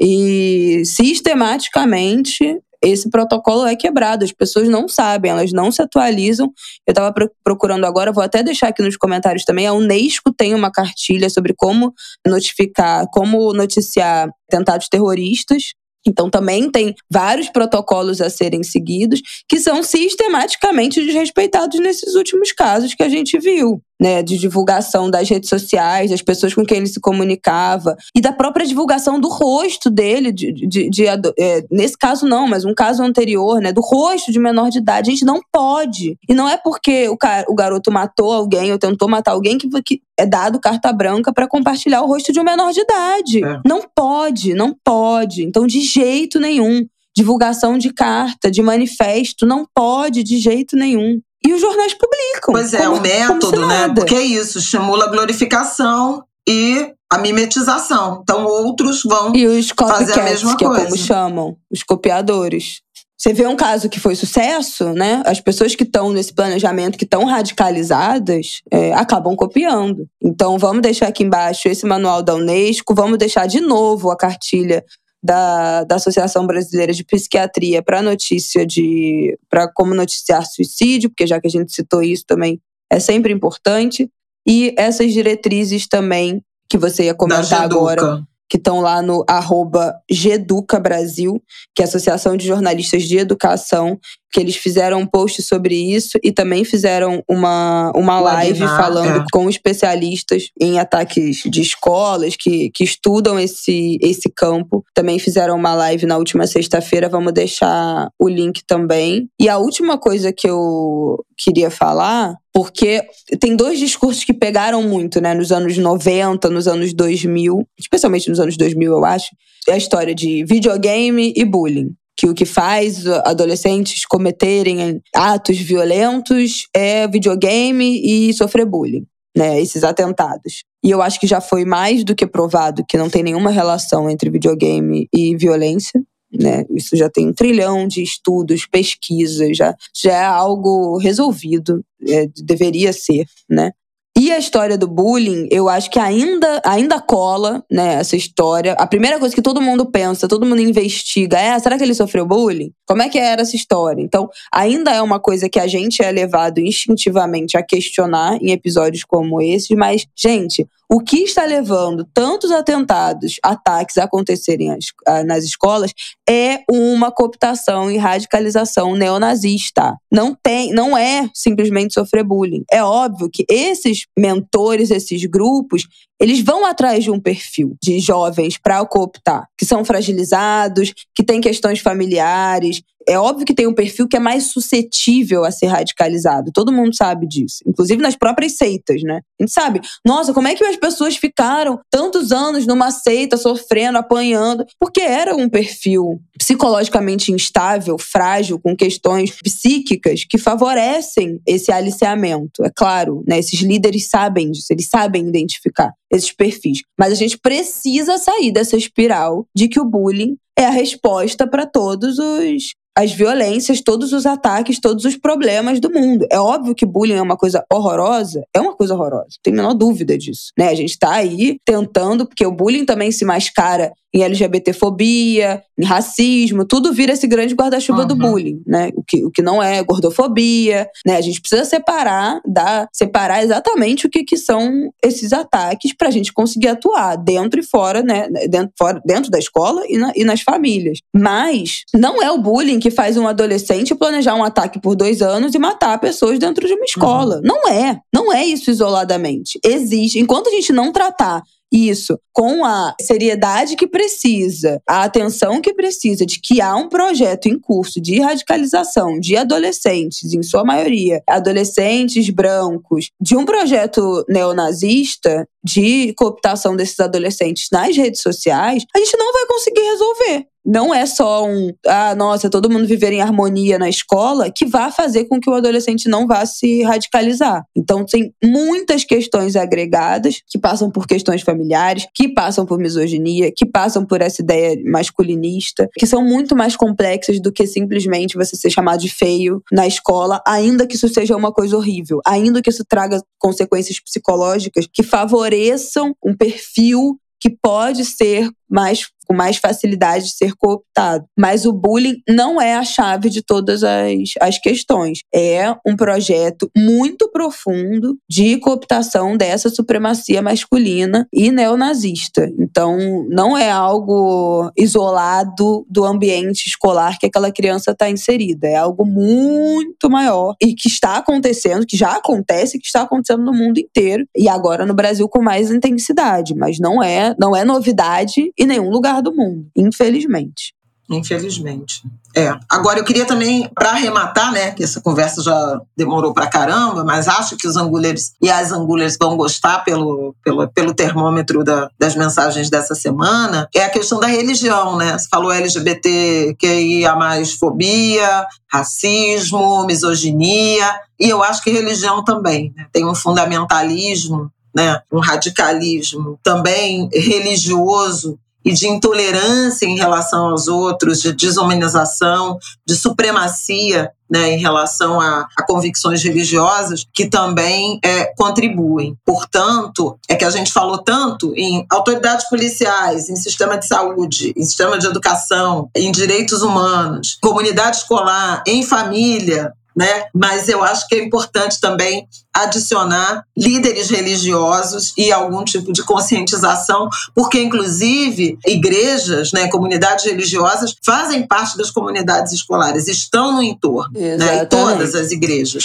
e sistematicamente esse protocolo é quebrado. As pessoas não sabem, elas não se atualizam. Eu estava procurando agora, vou até deixar aqui nos comentários também. A Unesco tem uma cartilha sobre como notificar, como noticiar tentados terroristas. Então, também tem vários protocolos a serem seguidos que são sistematicamente desrespeitados nesses últimos casos que a gente viu. Né, de divulgação das redes sociais, das pessoas com quem ele se comunicava, e da própria divulgação do rosto dele, de, de, de é, nesse caso não, mas um caso anterior, né, do rosto de menor de idade. A gente não pode. E não é porque o, cara, o garoto matou alguém ou tentou matar alguém que, que é dado carta branca para compartilhar o rosto de um menor de idade. É. Não pode, não pode. Então, de jeito nenhum. Divulgação de carta, de manifesto, não pode de jeito nenhum. E os jornais publicam. Pois é, como, o método, né? Porque é isso, estimula a glorificação e a mimetização. Então outros vão e os fazer a mesma que coisa. é como chamam, os copiadores. você vê um caso que foi sucesso, né? As pessoas que estão nesse planejamento, que estão radicalizadas, é, acabam copiando. Então, vamos deixar aqui embaixo esse manual da Unesco, vamos deixar de novo a cartilha da, da Associação Brasileira de Psiquiatria para notícia de. para como noticiar suicídio, porque já que a gente citou isso também, é sempre importante. E essas diretrizes também, que você ia comentar agora que estão lá no arroba Geduca Brasil, que é a Associação de Jornalistas de Educação, que eles fizeram um post sobre isso e também fizeram uma, uma live falando é. com especialistas em ataques de escolas que, que estudam esse, esse campo. Também fizeram uma live na última sexta-feira, vamos deixar o link também. E a última coisa que eu queria falar, porque tem dois discursos que pegaram muito, né, nos anos 90, nos anos 2000, especialmente nos anos 2000, eu acho, é a história de videogame e bullying que o que faz adolescentes cometerem atos violentos é videogame e sofrer bullying, né? Esses atentados. E eu acho que já foi mais do que provado que não tem nenhuma relação entre videogame e violência. Né? Isso já tem um trilhão de estudos, pesquisas, já, já é algo resolvido, é, deveria ser, né? E a história do bullying, eu acho que ainda, ainda cola, né, essa história. A primeira coisa que todo mundo pensa, todo mundo investiga é: será que ele sofreu bullying? Como é que era essa história? Então, ainda é uma coisa que a gente é levado instintivamente a questionar em episódios como esses, mas, gente, o que está levando tantos atentados, ataques a acontecerem nas escolas é uma cooptação e radicalização neonazista. Não tem, não é simplesmente sofrer bullying. É óbvio que esses mentores, esses grupos, eles vão atrás de um perfil de jovens para cooptar, que são fragilizados, que têm questões familiares. É óbvio que tem um perfil que é mais suscetível a ser radicalizado. Todo mundo sabe disso. Inclusive nas próprias seitas, né? A gente sabe, nossa, como é que as pessoas ficaram tantos anos numa seita, sofrendo, apanhando? Porque era um perfil psicologicamente instável, frágil, com questões psíquicas que favorecem esse aliciamento. É claro, né? Esses líderes sabem disso, eles sabem identificar esses perfis. Mas a gente precisa sair dessa espiral de que o bullying é a resposta para todos os as violências, todos os ataques, todos os problemas do mundo. É óbvio que bullying é uma coisa horrorosa, é uma coisa horrorosa, não tem a menor dúvida disso. Né? A gente está aí tentando, porque o bullying também se mascara em LGBTfobia, em racismo, tudo vira esse grande guarda-chuva uhum. do bullying, né? O que, o que não é gordofobia, né? A gente precisa separar, dar, separar exatamente o que, que são esses ataques para a gente conseguir atuar dentro e fora, né? Dentro, fora, dentro da escola e, na, e nas famílias. Mas não é o bullying que faz um adolescente planejar um ataque por dois anos e matar pessoas dentro de uma escola. Uhum. Não é. Não é isso isoladamente. Existe. Enquanto a gente não tratar isso com a seriedade que precisa, a atenção que precisa de que há um projeto em curso de radicalização de adolescentes, em sua maioria, adolescentes brancos, de um projeto neonazista de cooptação desses adolescentes nas redes sociais, a gente não vai conseguir resolver não é só um, ah, nossa, todo mundo viver em harmonia na escola que vai fazer com que o adolescente não vá se radicalizar. Então, tem muitas questões agregadas que passam por questões familiares, que passam por misoginia, que passam por essa ideia masculinista, que são muito mais complexas do que simplesmente você ser chamado de feio na escola, ainda que isso seja uma coisa horrível, ainda que isso traga consequências psicológicas que favoreçam um perfil que pode ser mais com mais facilidade de ser cooptado. Mas o bullying não é a chave de todas as, as questões. É um projeto muito profundo de cooptação dessa supremacia masculina e neonazista. Então, não é algo isolado do ambiente escolar que aquela criança está inserida. É algo muito maior e que está acontecendo, que já acontece, que está acontecendo no mundo inteiro e agora no Brasil com mais intensidade. Mas não é, não é novidade em nenhum lugar do mundo, infelizmente. Infelizmente. É. Agora eu queria também, para arrematar, né, que essa conversa já demorou para caramba, mas acho que os angulers e as angulers vão gostar pelo, pelo, pelo termômetro da, das mensagens dessa semana, é a questão da religião, né? Você falou LGBT, que a mais fobia, racismo, misoginia, e eu acho que religião também. Né? Tem um fundamentalismo, né? um radicalismo também religioso e de intolerância em relação aos outros, de desumanização, de supremacia né, em relação a, a, convicções religiosas que também é, contribuem. Portanto, é que a gente falou tanto em autoridades policiais, em sistema de saúde, em sistema de educação, em direitos humanos, comunidade escolar, em família, né? Mas eu acho que é importante também adicionar líderes religiosos e algum tipo de conscientização, porque inclusive igrejas, né, comunidades religiosas fazem parte das comunidades escolares, estão no entorno, né, em todas as igrejas.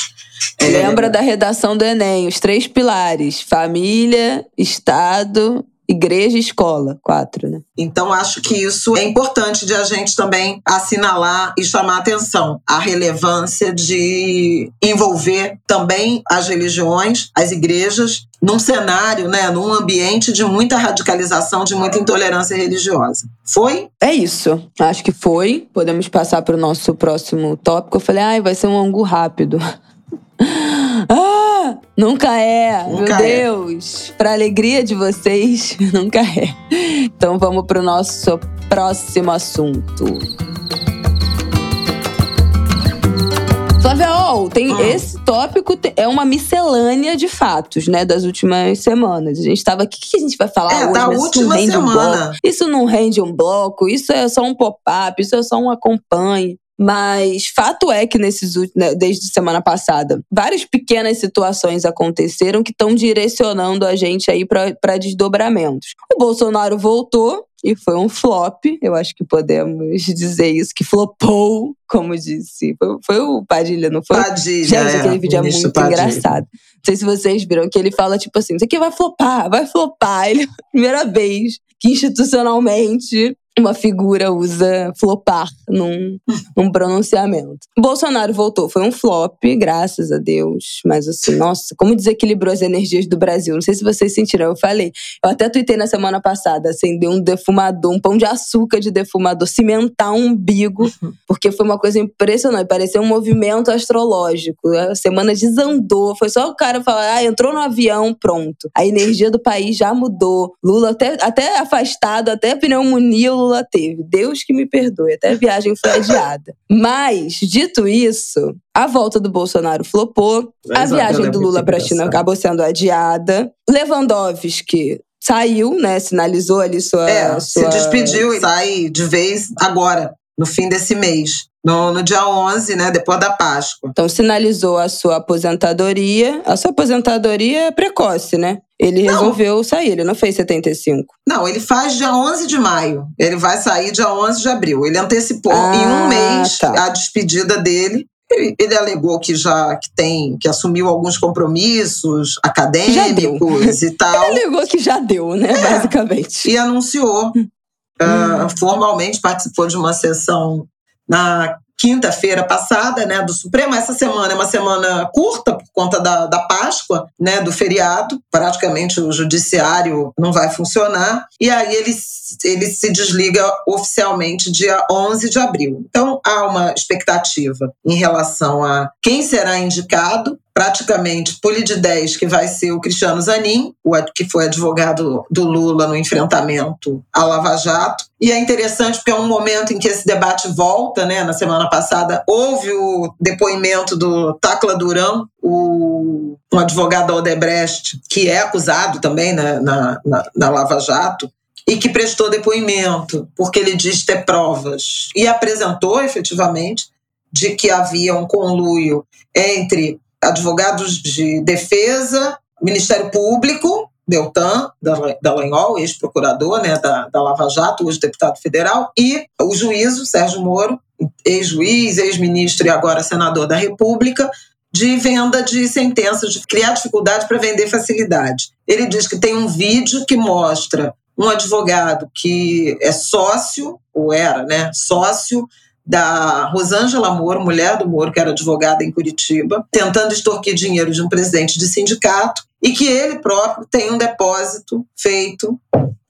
Lembra é... da redação do Enem, os três pilares: família, Estado igreja e escola, quatro, né? Então, acho que isso é importante de a gente também assinalar e chamar atenção a relevância de envolver também as religiões, as igrejas, num cenário, né, num ambiente de muita radicalização, de muita intolerância religiosa. Foi? É isso. Acho que foi. Podemos passar para o nosso próximo tópico. Eu falei, ai, vai ser um ângulo rápido. *laughs* Ah, nunca é, nunca meu é. Deus. Para alegria de vocês, *laughs* nunca é. Então vamos para o nosso próximo assunto. Flávia, oh, tem ah. esse tópico é uma miscelânea de fatos, né, das últimas semanas. A gente estava aqui, o que a gente vai falar é, hoje? Da última isso não rende semana. um bloco. Isso não rende um bloco, isso é só um pop-up, isso é só um acompanhe. Mas fato é que nesses né, desde semana passada, várias pequenas situações aconteceram que estão direcionando a gente aí para desdobramentos. O Bolsonaro voltou e foi um flop, eu acho que podemos dizer isso, que flopou, como disse. Foi, foi o Padilha, não foi? Padilha. Gente, é, aquele vídeo é muito Padilha. engraçado. Não sei se vocês viram que ele fala tipo assim: isso aqui vai flopar, vai flopar. *laughs* Ele, primeira vez que institucionalmente uma figura usa flopar num, num pronunciamento. Bolsonaro voltou, foi um flop, graças a Deus. Mas assim, nossa, como desequilibrou as energias do Brasil. Não sei se vocês sentiram, eu falei. Eu até tuitei na semana passada, acender um defumador, um pão de açúcar de defumador, cimentar um umbigo, porque foi uma coisa impressionante, parecia um movimento astrológico. A semana desandou, foi só o cara falar, ah, entrou no avião, pronto. A energia do país já mudou. Lula até, até afastado, até pneumonia, Lula teve. Deus que me perdoe, até a viagem foi adiada. Mas, dito isso, a volta do Bolsonaro flopou, a viagem do Lula para a China acabou sendo adiada. Lewandowski saiu, né? Sinalizou ali sua. É, sua... se despediu e sai de vez agora, no fim desse mês. No, no, dia 11, né, depois da Páscoa. Então sinalizou a sua aposentadoria. A sua aposentadoria é precoce, né? Ele não. resolveu sair, ele não fez 75. Não, ele faz dia 11 de maio. Ele vai sair dia 11 de abril. Ele antecipou ah, em um mês tá. a despedida dele. Ele, ele, alegou que já que tem, que assumiu alguns compromissos acadêmicos e tal. Ele alegou que já deu, né, é, basicamente. E anunciou uh, formalmente, participou de uma sessão na quinta-feira passada, né, do Supremo. Essa semana é uma semana curta por conta da, da Páscoa, né, do feriado. Praticamente o judiciário não vai funcionar. E aí ele, ele se desliga oficialmente dia 11 de abril. Então há uma expectativa em relação a quem será indicado praticamente 10, que vai ser o Cristiano Zanin, que foi advogado do Lula no enfrentamento à Lava Jato. E é interessante porque é um momento em que esse debate volta, né? Na semana passada houve o depoimento do Tacla Durão, o, um advogado Odebrecht, que é acusado também né, na, na, na Lava Jato, e que prestou depoimento, porque ele diz ter provas. E apresentou efetivamente de que havia um conluio entre advogados de defesa, Ministério Público, Deltan Dallagnol, ex-procurador né, da, da Lava Jato, hoje deputado federal, e o juízo Sérgio Moro, ex-juiz, ex-ministro e agora senador da República, de venda de sentenças, de criar dificuldade para vender facilidade. Ele diz que tem um vídeo que mostra um advogado que é sócio, ou era, né, sócio da Rosângela Moro, mulher do Moro, que era advogada em Curitiba, tentando extorquir dinheiro de um presidente de sindicato, e que ele próprio tem um depósito feito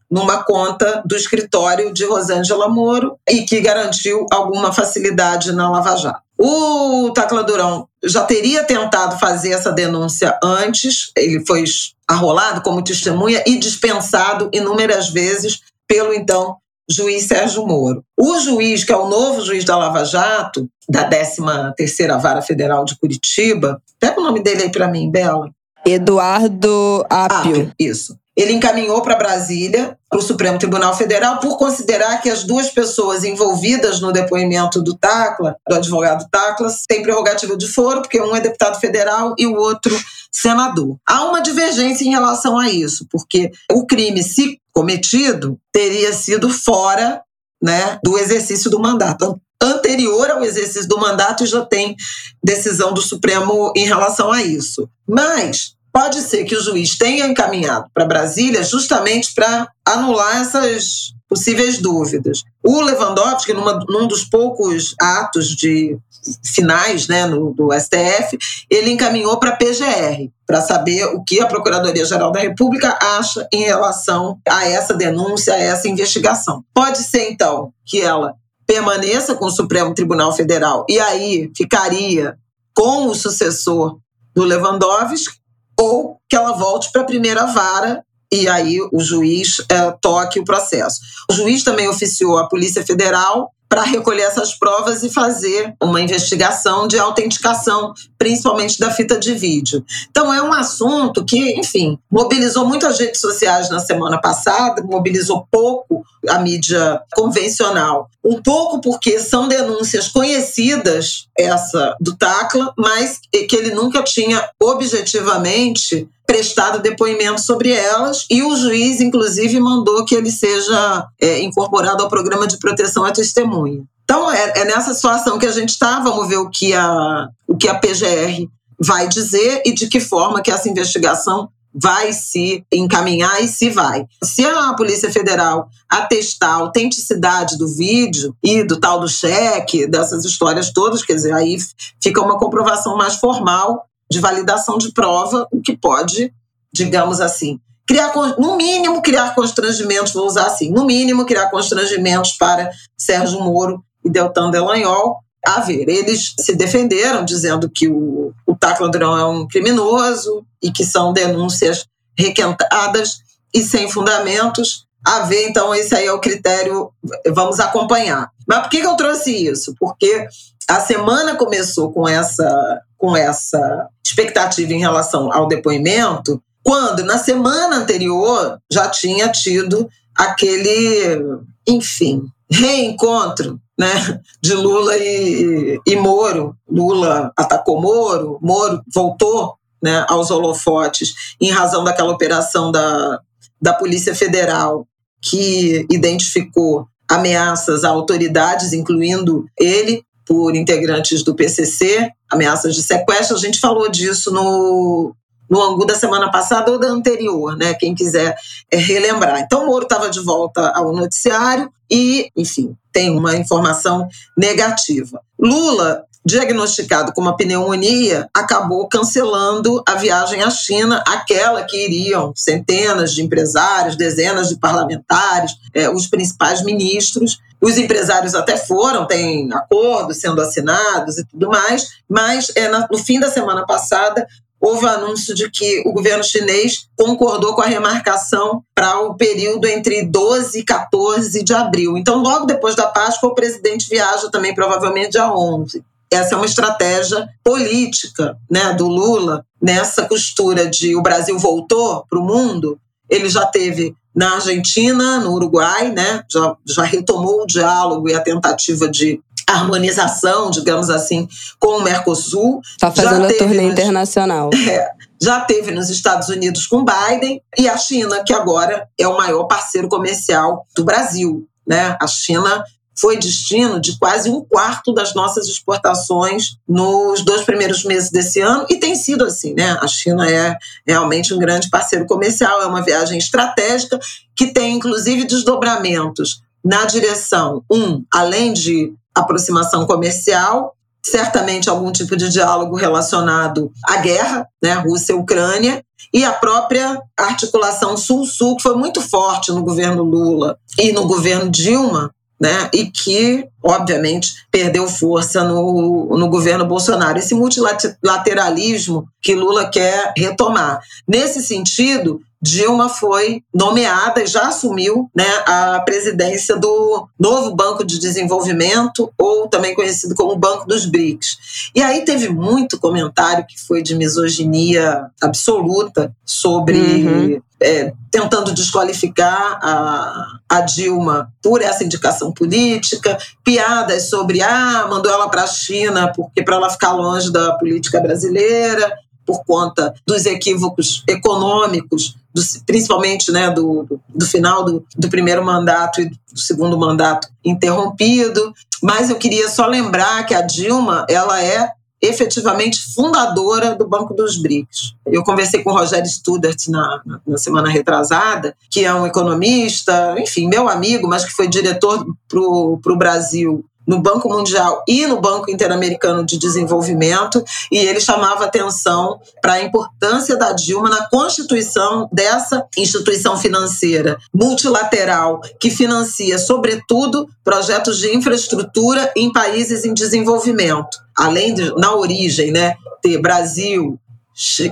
numa conta do escritório de Rosângela Moro e que garantiu alguma facilidade na Lava Jato. O Tacla Durão já teria tentado fazer essa denúncia antes, ele foi arrolado como testemunha e dispensado inúmeras vezes pelo então juiz Sérgio Moro. O juiz, que é o novo juiz da Lava Jato, da 13ª Vara Federal de Curitiba, pega o nome dele aí para mim, Bela. Eduardo Apio. Isso ele encaminhou para Brasília, para o Supremo Tribunal Federal, por considerar que as duas pessoas envolvidas no depoimento do Tacla, do advogado Tacla, têm prerrogativa de foro, porque um é deputado federal e o outro senador. Há uma divergência em relação a isso, porque o crime, se cometido, teria sido fora né, do exercício do mandato anterior ao exercício do mandato e já tem decisão do Supremo em relação a isso. Mas pode ser que o juiz tenha encaminhado para Brasília justamente para anular essas possíveis dúvidas. O Lewandowski, numa, num dos poucos atos de finais né, no, do STF, ele encaminhou para a PGR, para saber o que a Procuradoria-Geral da República acha em relação a essa denúncia, a essa investigação. Pode ser, então, que ela permaneça com o Supremo Tribunal Federal e aí ficaria com o sucessor do Lewandowski, ou que ela volte para a primeira vara e aí o juiz é, toque o processo. O juiz também oficiou a Polícia Federal para recolher essas provas e fazer uma investigação de autenticação, principalmente da fita de vídeo. Então, é um assunto que, enfim, mobilizou muitas redes sociais na semana passada, mobilizou pouco a mídia convencional. Um pouco porque são denúncias conhecidas, essa do Tacla, mas que ele nunca tinha objetivamente prestado depoimento sobre elas e o juiz, inclusive, mandou que ele seja é, incorporado ao programa de proteção à testemunha. Então, é, é nessa situação que a gente está. Vamos ver o que, a, o que a PGR vai dizer e de que forma que essa investigação vai se encaminhar e se vai. Se a Polícia Federal atestar a autenticidade do vídeo e do tal do cheque, dessas histórias todas, quer dizer, aí fica uma comprovação mais formal de validação de prova, o que pode, digamos assim, criar, no mínimo, criar constrangimentos, vou usar assim, no mínimo, criar constrangimentos para Sérgio Moro e Deltan Delanhol. A ver, eles se defenderam dizendo que o, o Taclandrão é um criminoso e que são denúncias requentadas e sem fundamentos. A ver, então, esse aí é o critério, vamos acompanhar. Mas por que eu trouxe isso? Porque a semana começou com essa, com essa expectativa em relação ao depoimento, quando na semana anterior já tinha tido aquele, enfim, reencontro né, de Lula e, e Moro. Lula atacou Moro, Moro voltou né, aos holofotes em razão daquela operação da, da Polícia Federal que identificou ameaças a autoridades, incluindo ele, por integrantes do PCC, ameaças de sequestro. A gente falou disso no, no Angu da semana passada ou da anterior, né? Quem quiser é, relembrar. Então, Moro estava de volta ao noticiário e, enfim, tem uma informação negativa. Lula diagnosticado com uma pneumonia, acabou cancelando a viagem à China, aquela que iriam centenas de empresários, dezenas de parlamentares, é, os principais ministros. Os empresários até foram, tem acordos sendo assinados e tudo mais, mas é, no fim da semana passada houve o anúncio de que o governo chinês concordou com a remarcação para o período entre 12 e 14 de abril. Então, logo depois da Páscoa, o presidente viaja também, provavelmente dia 11 essa é uma estratégia política né, do Lula nessa costura de o Brasil voltou para o mundo. Ele já teve na Argentina, no Uruguai, né, já, já retomou o diálogo e a tentativa de harmonização, digamos assim, com o Mercosul. Está fazendo a turnê nos, internacional. *laughs* É, já teve nos Estados Unidos com Biden e a China, que agora é o maior parceiro comercial do Brasil. Né? A China foi destino de quase um quarto das nossas exportações nos dois primeiros meses desse ano, e tem sido assim, né? A China é realmente um grande parceiro comercial, é uma viagem estratégica que tem, inclusive, desdobramentos na direção, um, além de aproximação comercial, certamente algum tipo de diálogo relacionado à guerra, né, Rússia-Ucrânia, e a própria articulação Sul-Sul, que foi muito forte no governo Lula e no governo Dilma, né? E que, obviamente, perdeu força no, no governo Bolsonaro. Esse multilateralismo que Lula quer retomar. Nesse sentido, Dilma foi nomeada e já assumiu né, a presidência do novo Banco de Desenvolvimento, ou também conhecido como Banco dos BRICS. E aí teve muito comentário que foi de misoginia absoluta sobre uhum é, tentando desqualificar a, a, Dilma por essa indicação política, piadas sobre ah, mandou ela para a China porque para ela ficar longe da política brasileira por conta dos equívocos econômicos, do, principalmente né, do, do, final do, do primeiro mandato e do segundo mandato interrompido. Mas eu queria só lembrar que a Dilma ela é efetivamente fundadora do Banco dos BRICS. Eu conversei com o Rogério Studart na, na, semana retrasada, que é um economista, enfim, meu amigo, mas que foi diretor para o Brasil no Banco Mundial e no Banco Interamericano de Desenvolvimento, e ele chamava atenção para a importância da Dilma na constituição dessa instituição financeira multilateral que financia, sobretudo, projetos de infraestrutura em países em desenvolvimento, além de, na origem, né, ter Brasil,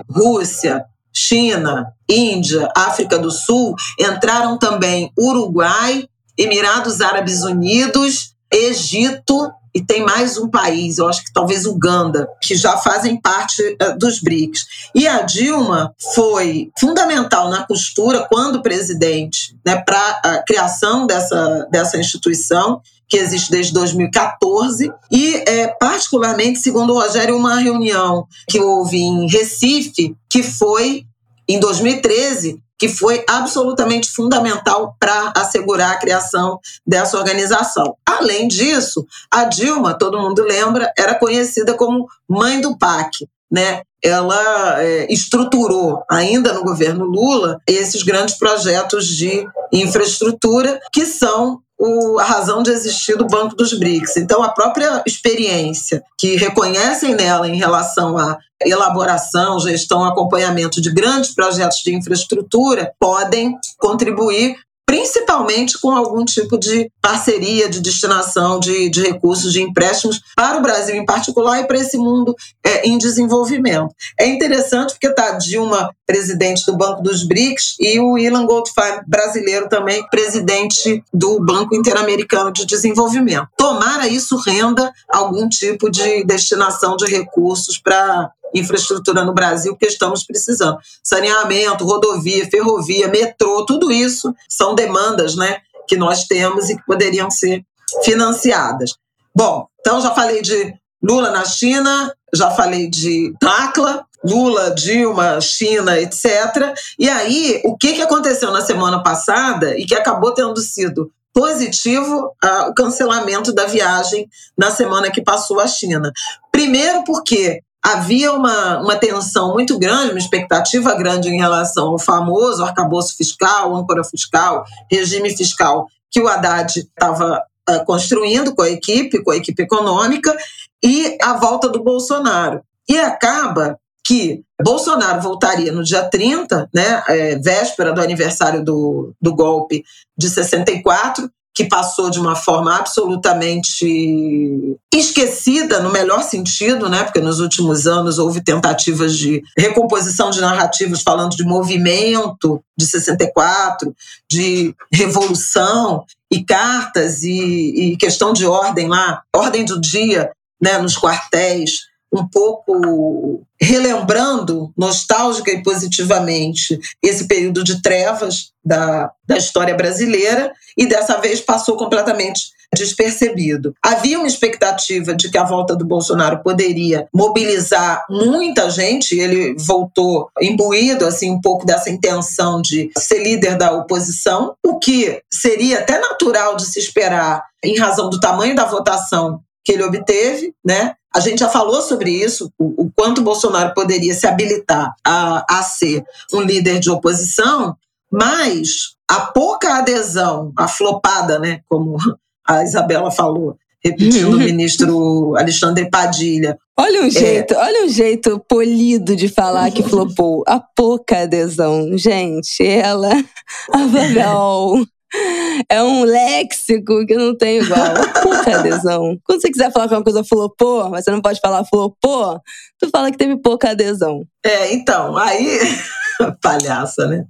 Rússia, China, Índia, África do Sul, entraram também Uruguai, Emirados Árabes Unidos Egito e tem mais um país, eu acho que talvez Uganda, que já fazem parte uh, dos BRICS. E a Dilma foi fundamental na costura, quando presidente, né, para a criação dessa, dessa instituição, que existe desde 2014, e é, particularmente, segundo o Rogério, uma reunião que houve em Recife, que foi em 2013, que foi absolutamente fundamental para assegurar a criação dessa organização. Além disso, a Dilma, todo mundo lembra, era conhecida como mãe do PAC. Né? Ela é, estruturou, ainda no governo Lula, esses grandes projetos de infraestrutura que são o, a razão de existir do Banco dos BRICS. Então, a própria experiência que reconhecem nela em relação à elaboração, gestão, acompanhamento de grandes projetos de infraestrutura podem contribuir principalmente com algum tipo de parceria, de destinação de, de recursos, de empréstimos para o Brasil em particular e para esse mundo é, em desenvolvimento. É interessante porque está Dilma, presidente do Banco dos BRICS, e o Ilan Goldfein, brasileiro também, presidente do Banco Interamericano de Desenvolvimento. Tomara isso renda algum tipo de destinação de recursos para infraestrutura no Brasil que estamos precisando. Saneamento, rodovia, ferrovia, metrô, tudo isso são demandas né, que nós temos e que poderiam ser financiadas. Bom, então já falei de Lula na China, já falei de Tacla, Lula, Dilma, China, etc. E aí, o que aconteceu na semana passada e que acabou tendo sido positivo uh, o cancelamento da viagem na semana que passou à China. Primeiro, porque havia uma, uma tensão muito grande, uma expectativa grande em relação ao famoso arcabouço fiscal, âncora fiscal, regime fiscal que o Haddad estava uh, construindo com a equipe, com a equipe econômica, e a volta do Bolsonaro. E acaba que Bolsonaro voltaria no dia 30, né, é, véspera do aniversário do, do golpe de 64, que passou de uma forma absolutamente esquecida, no melhor sentido, né? Porque nos últimos anos houve tentativas de recomposição de narrativas falando de movimento de 64, de revolução e cartas e, e questão de ordem lá, ordem do dia, né? Nos quartéis um pouco relembrando nostálgica e positivamente esse período de trevas da, da história brasileira e dessa vez passou completamente despercebido. Havia uma expectativa de que a volta do Bolsonaro poderia mobilizar muita gente, ele voltou imbuído assim um pouco dessa intenção de ser líder da oposição, o que seria até natural de se esperar em razão do tamanho da votação que ele obteve, né? A gente já falou sobre isso, o, o quanto Bolsonaro poderia se habilitar a, a ser um líder de oposição, mas a pouca adesão, a flopada, né, como a Isabela falou, repetindo o *laughs* ministro Alexandre Padilha. Olha o é. jeito, é... olha o jeito polido de falar que flopou. A pouca adesão, gente, ela, a Vagal. *laughs* É um léxico que não tem igual. Pouca *laughs* adesão. Quando você quiser falar que uma coisa flopou, mas você não pode falar flopou, tu fala que teve pouca adesão. É, então, aí. *laughs* Palhaça, né?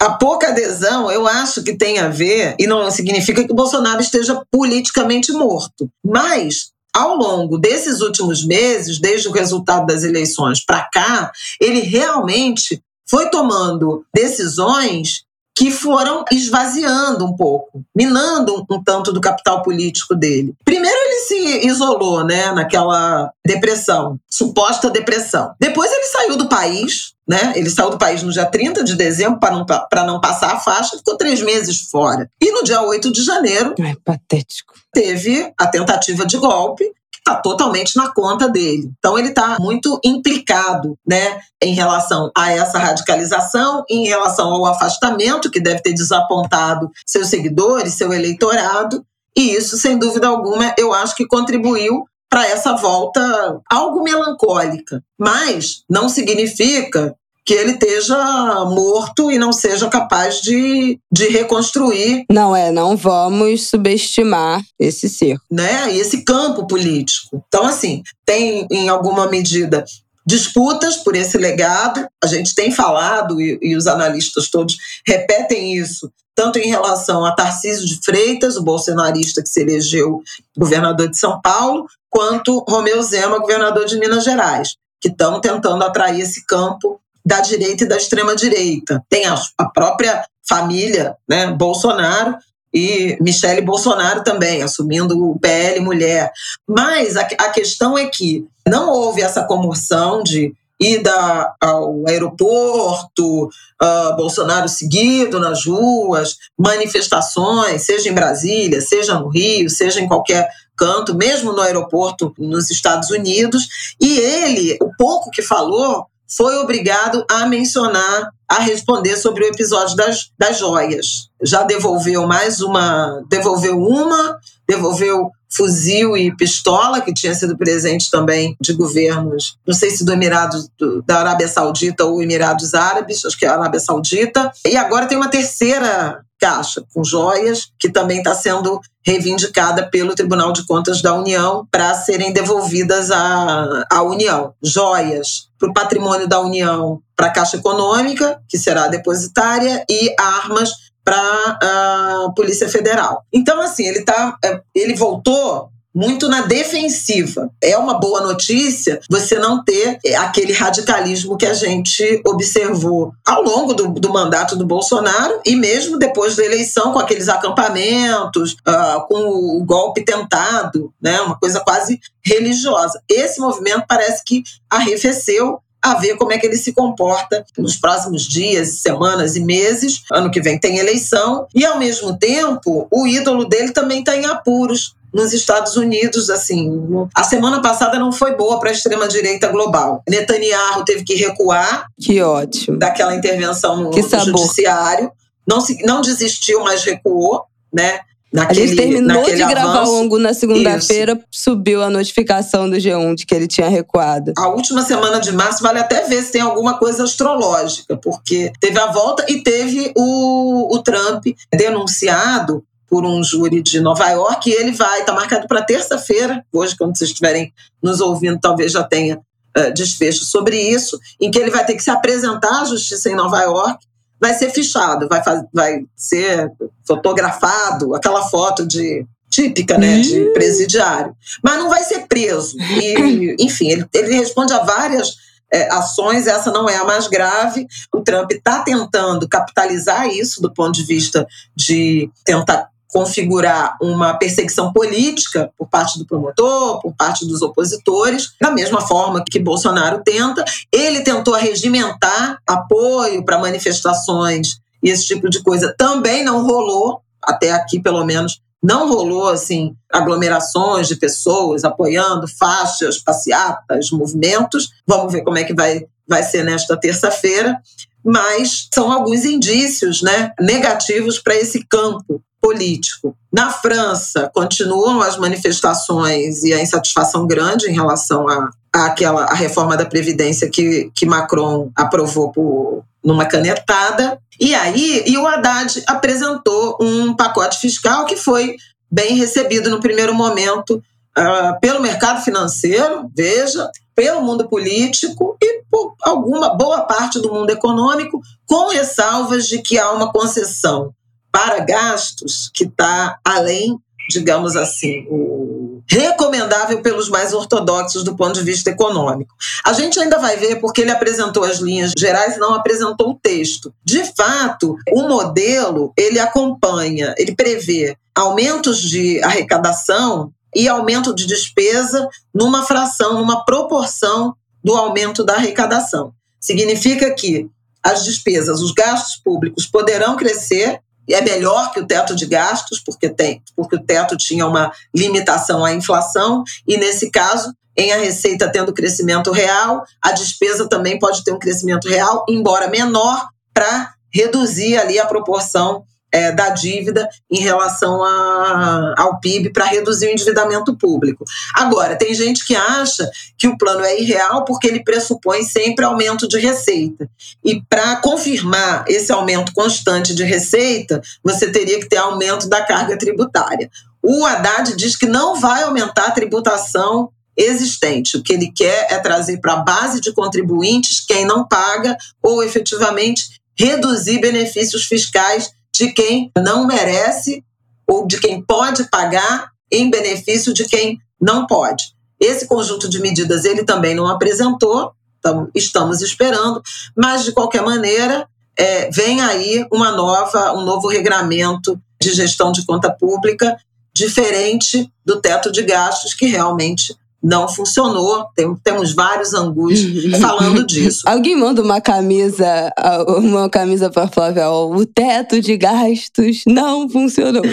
A pouca adesão, eu acho que tem a ver, e não significa que o Bolsonaro esteja politicamente morto, mas ao longo desses últimos meses, desde o resultado das eleições para cá, ele realmente foi tomando decisões que foram esvaziando um pouco, minando um, tanto do capital político dele. Primeiro ele se isolou, né, naquela depressão, suposta depressão. Depois ele saiu do país, né? Ele saiu do país no dia 30 de dezembro para não, não passar a faixa, ficou três meses fora. E no dia 8 de janeiro. É patético. Teve a tentativa de golpe está totalmente na conta dele. Então ele está muito implicado, né, em relação a essa radicalização, em relação ao afastamento que deve ter desapontado seus seguidores, seu eleitorado, e isso, sem dúvida alguma, eu acho que contribuiu para essa volta algo melancólica. Mas não significa que ele esteja morto e não seja capaz de, de reconstruir. Não é, não vamos subestimar esse ser. Né? E esse campo político. Então, assim, tem em alguma medida disputas por esse legado. A gente tem falado, e, e os analistas todos repetem isso, tanto em relação a Tarcísio de Freitas, o bolsonarista que se elegeu governador de São Paulo, quanto Romeu Zema, governador de Minas Gerais, que estão tentando atrair esse campo da direita e da extrema-direita. Tem a, a própria família né, Bolsonaro e Michele Bolsonaro também, assumindo o PL mulher. Mas a, a questão é que não houve essa comoção de ida ao aeroporto, uh, Bolsonaro seguido nas ruas, manifestações, seja em Brasília, seja no Rio, seja em qualquer canto, mesmo no aeroporto nos Estados Unidos. E ele, o pouco que falou, foi obrigado a mencionar, a responder sobre o episódio das, das joias. Já devolveu mais uma, devolveu uma, devolveu fuzil e pistola, que tinha sido presente também de governos, não sei se do Emirado do, da Arábia Saudita ou Emirados Árabes, acho que é a Arábia Saudita. E agora tem uma terceira caixa com joias, que também está sendo reivindicada pelo Tribunal de Contas da União para serem devolvidas à, à União. Joias para o patrimônio da União para a Caixa Econômica, que será depositária, e armas para a Polícia Federal. Então, assim, ele tá, é, ele voltou muito na defensiva. É uma boa notícia você não ter aquele radicalismo que a gente observou ao longo do, do mandato do Bolsonaro e mesmo depois da eleição, com aqueles acampamentos, uh, com o golpe tentado, né, uma coisa quase religiosa. Esse movimento parece que arrefeceu a ver como é que ele se comporta nos próximos dias, semanas e meses. Ano que vem tem eleição e, ao mesmo tempo, o ídolo dele também está em apuros nos Estados Unidos, assim, a semana passada não foi boa para a extrema direita global. Netanyahu teve que recuar. Que ótimo. Daquela intervenção no, no judiciário. Não, se, não desistiu, mas recuou, né? Naquele, ele terminou de gravar avanço. o Angu na segunda-feira, subiu a notificação do G1 de que ele tinha recuado. A última semana de março vale até ver se tem alguma coisa astrológica, porque teve a volta e teve o, o Trump denunciado por um júri de Nova York e ele vai, está marcado para terça-feira, hoje, quando vocês estiverem nos ouvindo, talvez já tenha uh, desfecho sobre isso, em que ele vai ter que se apresentar à justiça em Nova York, vai ser fichado, vai, faz, vai ser fotografado, aquela foto de típica, né, de presidiário, mas não vai ser preso. E, *clears throat* enfim, ele, ele responde a várias é, ações, essa não é a mais grave. O Trump está tentando capitalizar isso do ponto de vista de tentar configurar uma perseguição política por parte do promotor, por parte dos opositores, da mesma forma que Bolsonaro tenta. Ele tentou regimentar apoio para manifestações e esse tipo de coisa. Também não rolou, até aqui pelo menos, não rolou assim aglomerações de pessoas apoiando faixas, passeatas, movimentos. Vamos ver como é que vai, vai ser nesta terça-feira. Mas são alguns indícios né, negativos para esse campo político. Na França, continuam as manifestações e a insatisfação grande em relação à aquela a reforma da Previdência que, que Macron aprovou por, numa canetada. E aí, e o Haddad apresentou um pacote fiscal que foi bem recebido no primeiro momento uh, pelo mercado financeiro, veja, pelo mundo político e por alguma boa parte do mundo econômico, com ressalvas de que há uma concessão para gastos que está além, digamos assim, o recomendável pelos mais ortodoxos do ponto de vista econômico. A gente ainda vai ver porque ele apresentou as linhas gerais e não apresentou o texto. De fato, o modelo, ele acompanha, ele prevê aumentos de arrecadação e aumento de despesa numa fração, numa proporção do aumento da arrecadação. Significa que as despesas, os gastos públicos poderão crescer e é melhor que o teto de gastos, porque tem, porque o teto tinha uma limitação à inflação, e nesse caso, em a receita tendo crescimento real, a despesa também pode ter um crescimento real, embora menor, para reduzir ali a proporção é, da dívida em relação a, ao PIB para reduzir o endividamento público. Agora, tem gente que acha que o plano é irreal porque ele pressupõe sempre aumento de receita. E para confirmar esse aumento constante de receita, você teria que ter aumento da carga tributária. O Haddad diz que não vai aumentar a tributação existente. O que ele quer é trazer para a base de contribuintes quem não paga ou efetivamente reduzir benefícios fiscais de quem não merece ou de quem pode pagar em benefício de quem não pode. Esse conjunto de medidas ele também não apresentou, então estamos esperando, mas de qualquer maneira é, vem aí uma nova, um novo regramento de gestão de conta pública diferente do teto de gastos que realmente não funcionou. Tem, temos vários angus *laughs* falando disso. Alguém manda uma camisa, uma camisa para Flávia, o teto de gastos não funcionou. *laughs*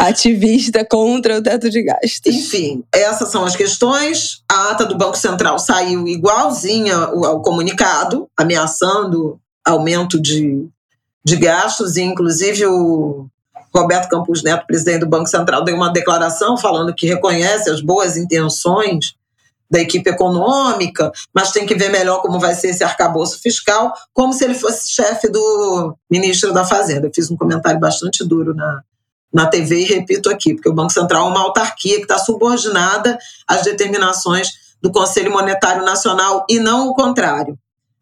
Ativista contra o teto de gastos. Enfim, essas são as questões. A ata do Banco Central saiu igualzinha ao comunicado, ameaçando aumento de, de gastos, e inclusive o Roberto Campos Neto, presidente do Banco Central, deu uma declaração falando que reconhece as boas intenções da equipe econômica, mas tem que ver melhor como vai ser esse arcabouço fiscal, como se ele fosse chefe do ministro da Fazenda. Eu fiz um comentário bastante duro na, na TV e repito aqui, porque o Banco Central é uma autarquia que está subordinada às determinações do Conselho Monetário Nacional e não o contrário.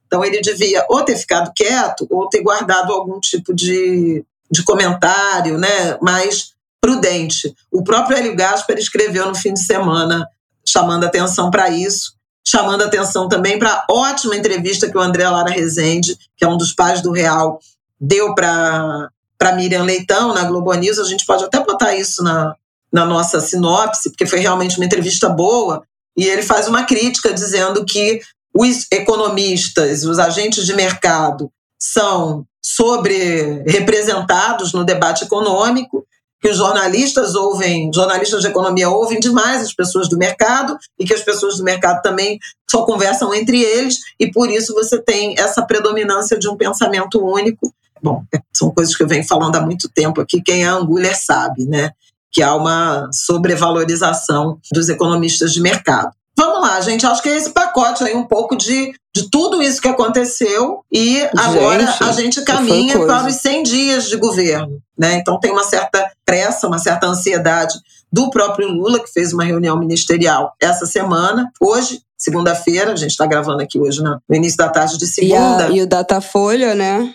Então ele devia ou ter ficado quieto ou ter guardado algum tipo de de comentário, né, mais prudente. O próprio Hélio Gaspar escreveu no fim de semana, chamando atenção para isso, chamando atenção também para a ótima entrevista que o André Lara Rezende, que é um dos pais do Real, deu para para Miriam Leitão na Globo News. A gente pode até botar isso na, na nossa sinopse, porque foi realmente uma entrevista boa. E ele faz uma crítica dizendo que os economistas, os agentes de mercado, são sobre representados no debate econômico, que os jornalistas ouvem, jornalistas de economia ouvem demais as pessoas do mercado e que as pessoas do mercado também só conversam entre eles e por isso você tem essa predominância de um pensamento único. Bom, são coisas que eu venho falando há muito tempo aqui, quem é Anguler sabe, né? Que há uma sobrevalorização dos economistas de mercado. Vamos lá, gente. Acho que é esse pacote aí, um pouco de, de tudo isso que aconteceu. E gente, agora a gente caminha para os 100 dias de governo. Né? Então tem uma certa pressa, uma certa ansiedade do próprio Lula, que fez uma reunião ministerial essa semana. Hoje, segunda-feira, a gente está gravando aqui hoje no início da tarde de segunda. E, a, e o Datafolha, né?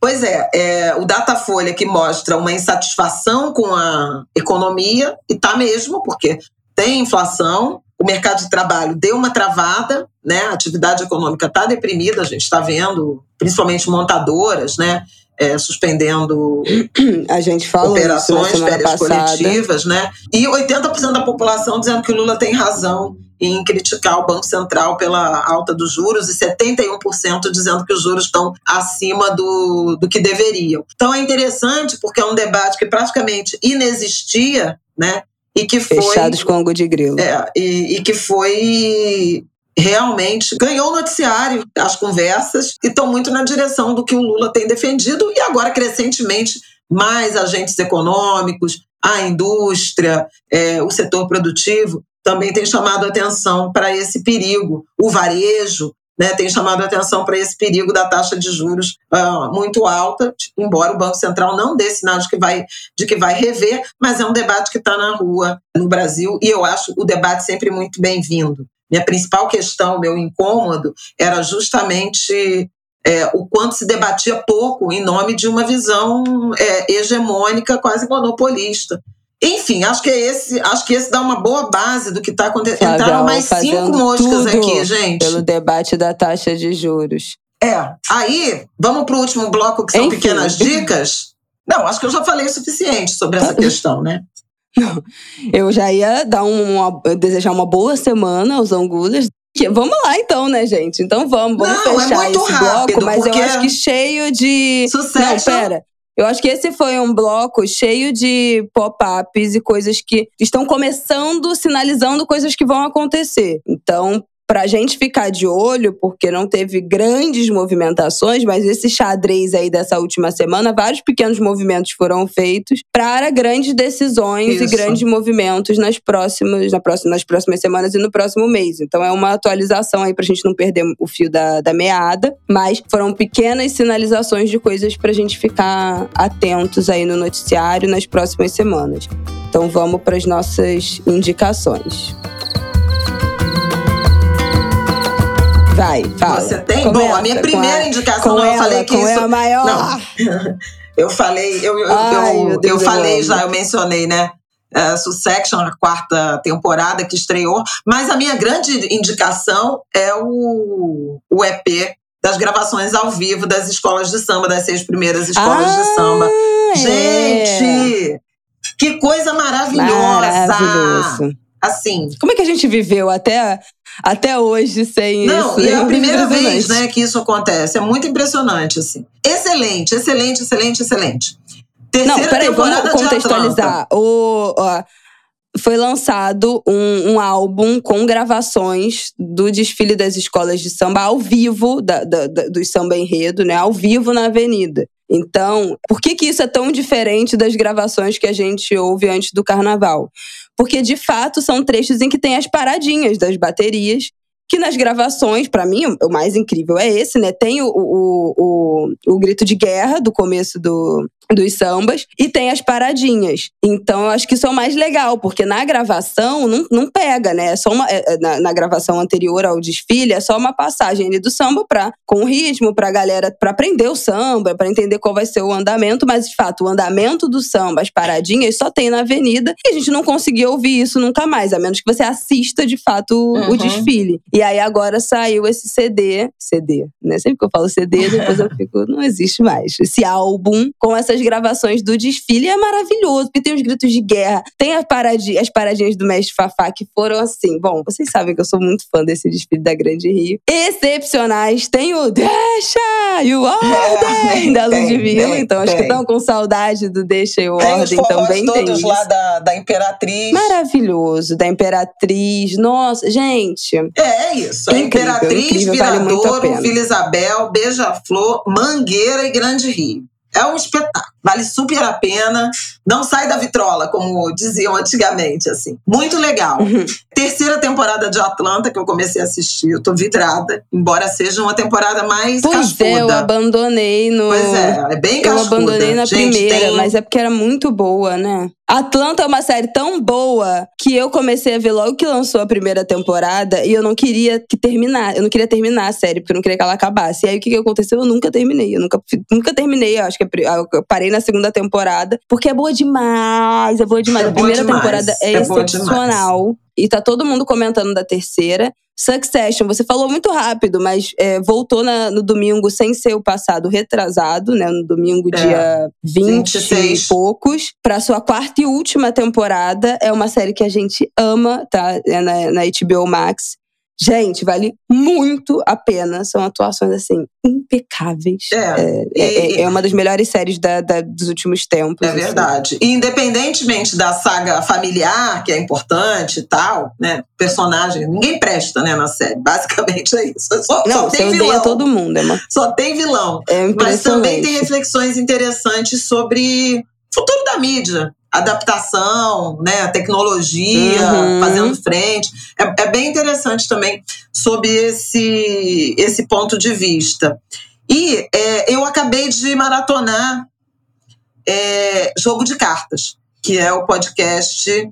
Pois é, é, o Datafolha que mostra uma insatisfação com a economia, e tá mesmo, porque tem inflação, o mercado de trabalho deu uma travada, né? A atividade econômica está deprimida, a gente está vendo, principalmente montadoras, né? É, suspendendo a gente falou operações, férias passada. coletivas, né? E 80% da população dizendo que o Lula tem razão em criticar o Banco Central pela alta dos juros e 71% dizendo que os juros estão acima do, do que deveriam. Então é interessante porque é um debate que praticamente inexistia, né? E que foi fechados com algo de grilo. É, e, e que foi realmente ganhou o noticiário, as conversas, e estão muito na direção do que o Lula tem defendido, e agora, crescentemente, mais agentes econômicos, a indústria, é, o setor produtivo, também tem chamado atenção para esse perigo. O varejo, né, tem chamado a atenção para esse perigo da taxa de juros uh, muito alta, embora o Banco Central não dê sinal de que vai, de que vai rever, mas é um debate que está na rua no Brasil e eu acho o debate sempre muito bem-vindo. minha principal questão, meu incômodo, era justamente é, o quanto se debatia pouco em nome de uma visão é, hegemônica, quase monopolista. Enfim, acho que é esse, acho que esse dá uma boa base do que está acontecendo. Entraram mais cinco moscas aqui, gente. Pelo debate da taxa de juros. É. Aí, vamos para o último bloco, que são Enfim. pequenas dicas. Não, acho que eu já falei o suficiente sobre essa *laughs* questão, né? Não, eu já ia dar uma, desejar uma boa semana aos angulhas. Vamos lá então, né, gente? Então vamos, vamos Não, é fechar é esse rápido, bloco, mas eu acho que cheio de. Sucesso. Não, pera. Eu acho que esse foi um bloco cheio de pop-ups e coisas que estão começando, sinalizando coisas que vão acontecer. Então, para a gente ficar de olho, porque não teve grandes movimentações, mas esse xadrez aí dessa última semana, vários pequenos movimentos foram feitos para grandes decisões Isso. e grandes movimentos nas próximas, na próxima, nas próximas semanas e no próximo mês. Então é uma atualização aí para a gente não perder o fio da, da meada, mas foram pequenas sinalizações de coisas para a gente ficar atentos aí no noticiário nas próximas semanas. Então vamos para as nossas indicações. Vai, fala. Você tem? Começa, Bom, a minha primeira a, indicação, eu ela, falei que isso. a maior. Não. *laughs* eu falei, eu, eu, Ai, eu, eu falei já, eu mencionei, né? Uh, Succession, a quarta temporada que estreou. Mas a minha grande indicação é o, o EP das gravações ao vivo das escolas de samba, das seis primeiras escolas ah, de samba. É. Gente, que coisa maravilhosa! Maravilhoso. Assim. Como é que a gente viveu até até hoje sem Não, isso. e é a *laughs* primeira vez né, que isso acontece. É muito impressionante, assim. Excelente, excelente, excelente, excelente. Terceira Não, peraí, vamos contextualizar. O, ó, foi lançado um, um, álbum com gravações do desfile das escolas de samba ao vivo, da, da, da, do samba enredo, né? Ao vivo na avenida. Então, por que, que isso é tão diferente das gravações que a gente ouve antes do carnaval? Porque, de fato, são trechos em que tem as paradinhas das baterias que nas gravações, para mim, o mais incrível é esse, né? Tem o, o, o, o, grito de guerra do começo do, dos sambas e tem as paradinhas. Então eu acho que isso é o mais legal, porque na gravação não, não pega, né? É só uma, é, é na, na, gravação anterior ao desfile, é só uma passagem ali do samba pra, com ritmo pra galera, pra aprender o samba, pra entender qual vai ser o andamento, mas de fato, o andamento do samba, as paradinhas, só tem na avenida e a gente não conseguiu ouvir isso nunca mais, a menos que você assista de fato uhum. o desfile. E aí agora saiu esse CD, CD, né? Sempre que eu falo CD, *laughs* depois eu fico, não existe mais. Esse álbum com essas gravações do desfile é maravilhoso, porque tem os gritos de guerra, tem as, paradi as paradinhas do mestre Fafá que foram assim. Bom, vocês sabem que eu sou muito fã desse desfile da Grande Rio. Excepcionais, tem o Deixa e o Ordem é, *laughs* da Ludmilla, então acho que estão com saudade do Deixa e o tem Ordem também. Tem todos lá da, da Imperatriz. Maravilhoso, da Imperatriz. Nossa, gente. É, é isso. A Imperatriz, incrível, Viradouro, vale Vila Isabel, Beija-Flor, Mangueira e Grande Rio. É um espetáculo. Vale super a pena. Não sai da vitrola, como diziam antigamente, assim. Muito legal. Uhum. Terceira temporada de Atlanta que eu comecei a assistir. Eu tô vidrada, embora seja uma temporada mais pois cascuda. é, eu abandonei no... Pois é, é bem cascuda. Eu abandonei na Gente, primeira, tem... mas é porque era muito boa, né? Atlanta é uma série tão boa que eu comecei a ver logo que lançou a primeira temporada e eu não queria que terminar. Eu não queria terminar a série, porque eu não queria que ela acabasse. E aí o que, que aconteceu? Eu nunca terminei. Eu nunca, nunca terminei, eu acho que eu parei na segunda temporada, porque é boa demais, é boa demais. É a primeira demais. temporada é, é excepcional. E tá todo mundo comentando da terceira. Succession, você falou muito rápido, mas é, voltou na, no domingo sem ser o passado retrasado, né? No domingo, é, dia 20 26. e poucos, pra sua quarta e última temporada. É uma série que a gente ama, tá? É na, na HBO Max. Gente, vale muito a pena. São atuações, assim, impecáveis. É, é, e, é, é uma das melhores séries da, da, dos últimos tempos. É assim. verdade. E independentemente da saga familiar, que é importante e tal, né? Personagem, ninguém presta, né, na série. Basicamente é isso. Só, Não, só tem vilão. todo mundo. É uma... Só tem vilão. É Mas também tem reflexões interessantes sobre futuro da mídia, adaptação, né, tecnologia, uhum. fazendo frente. É, é, bem interessante também sob esse, esse ponto de vista. E é, eu acabei de maratonar é, Jogo de Cartas, que é o podcast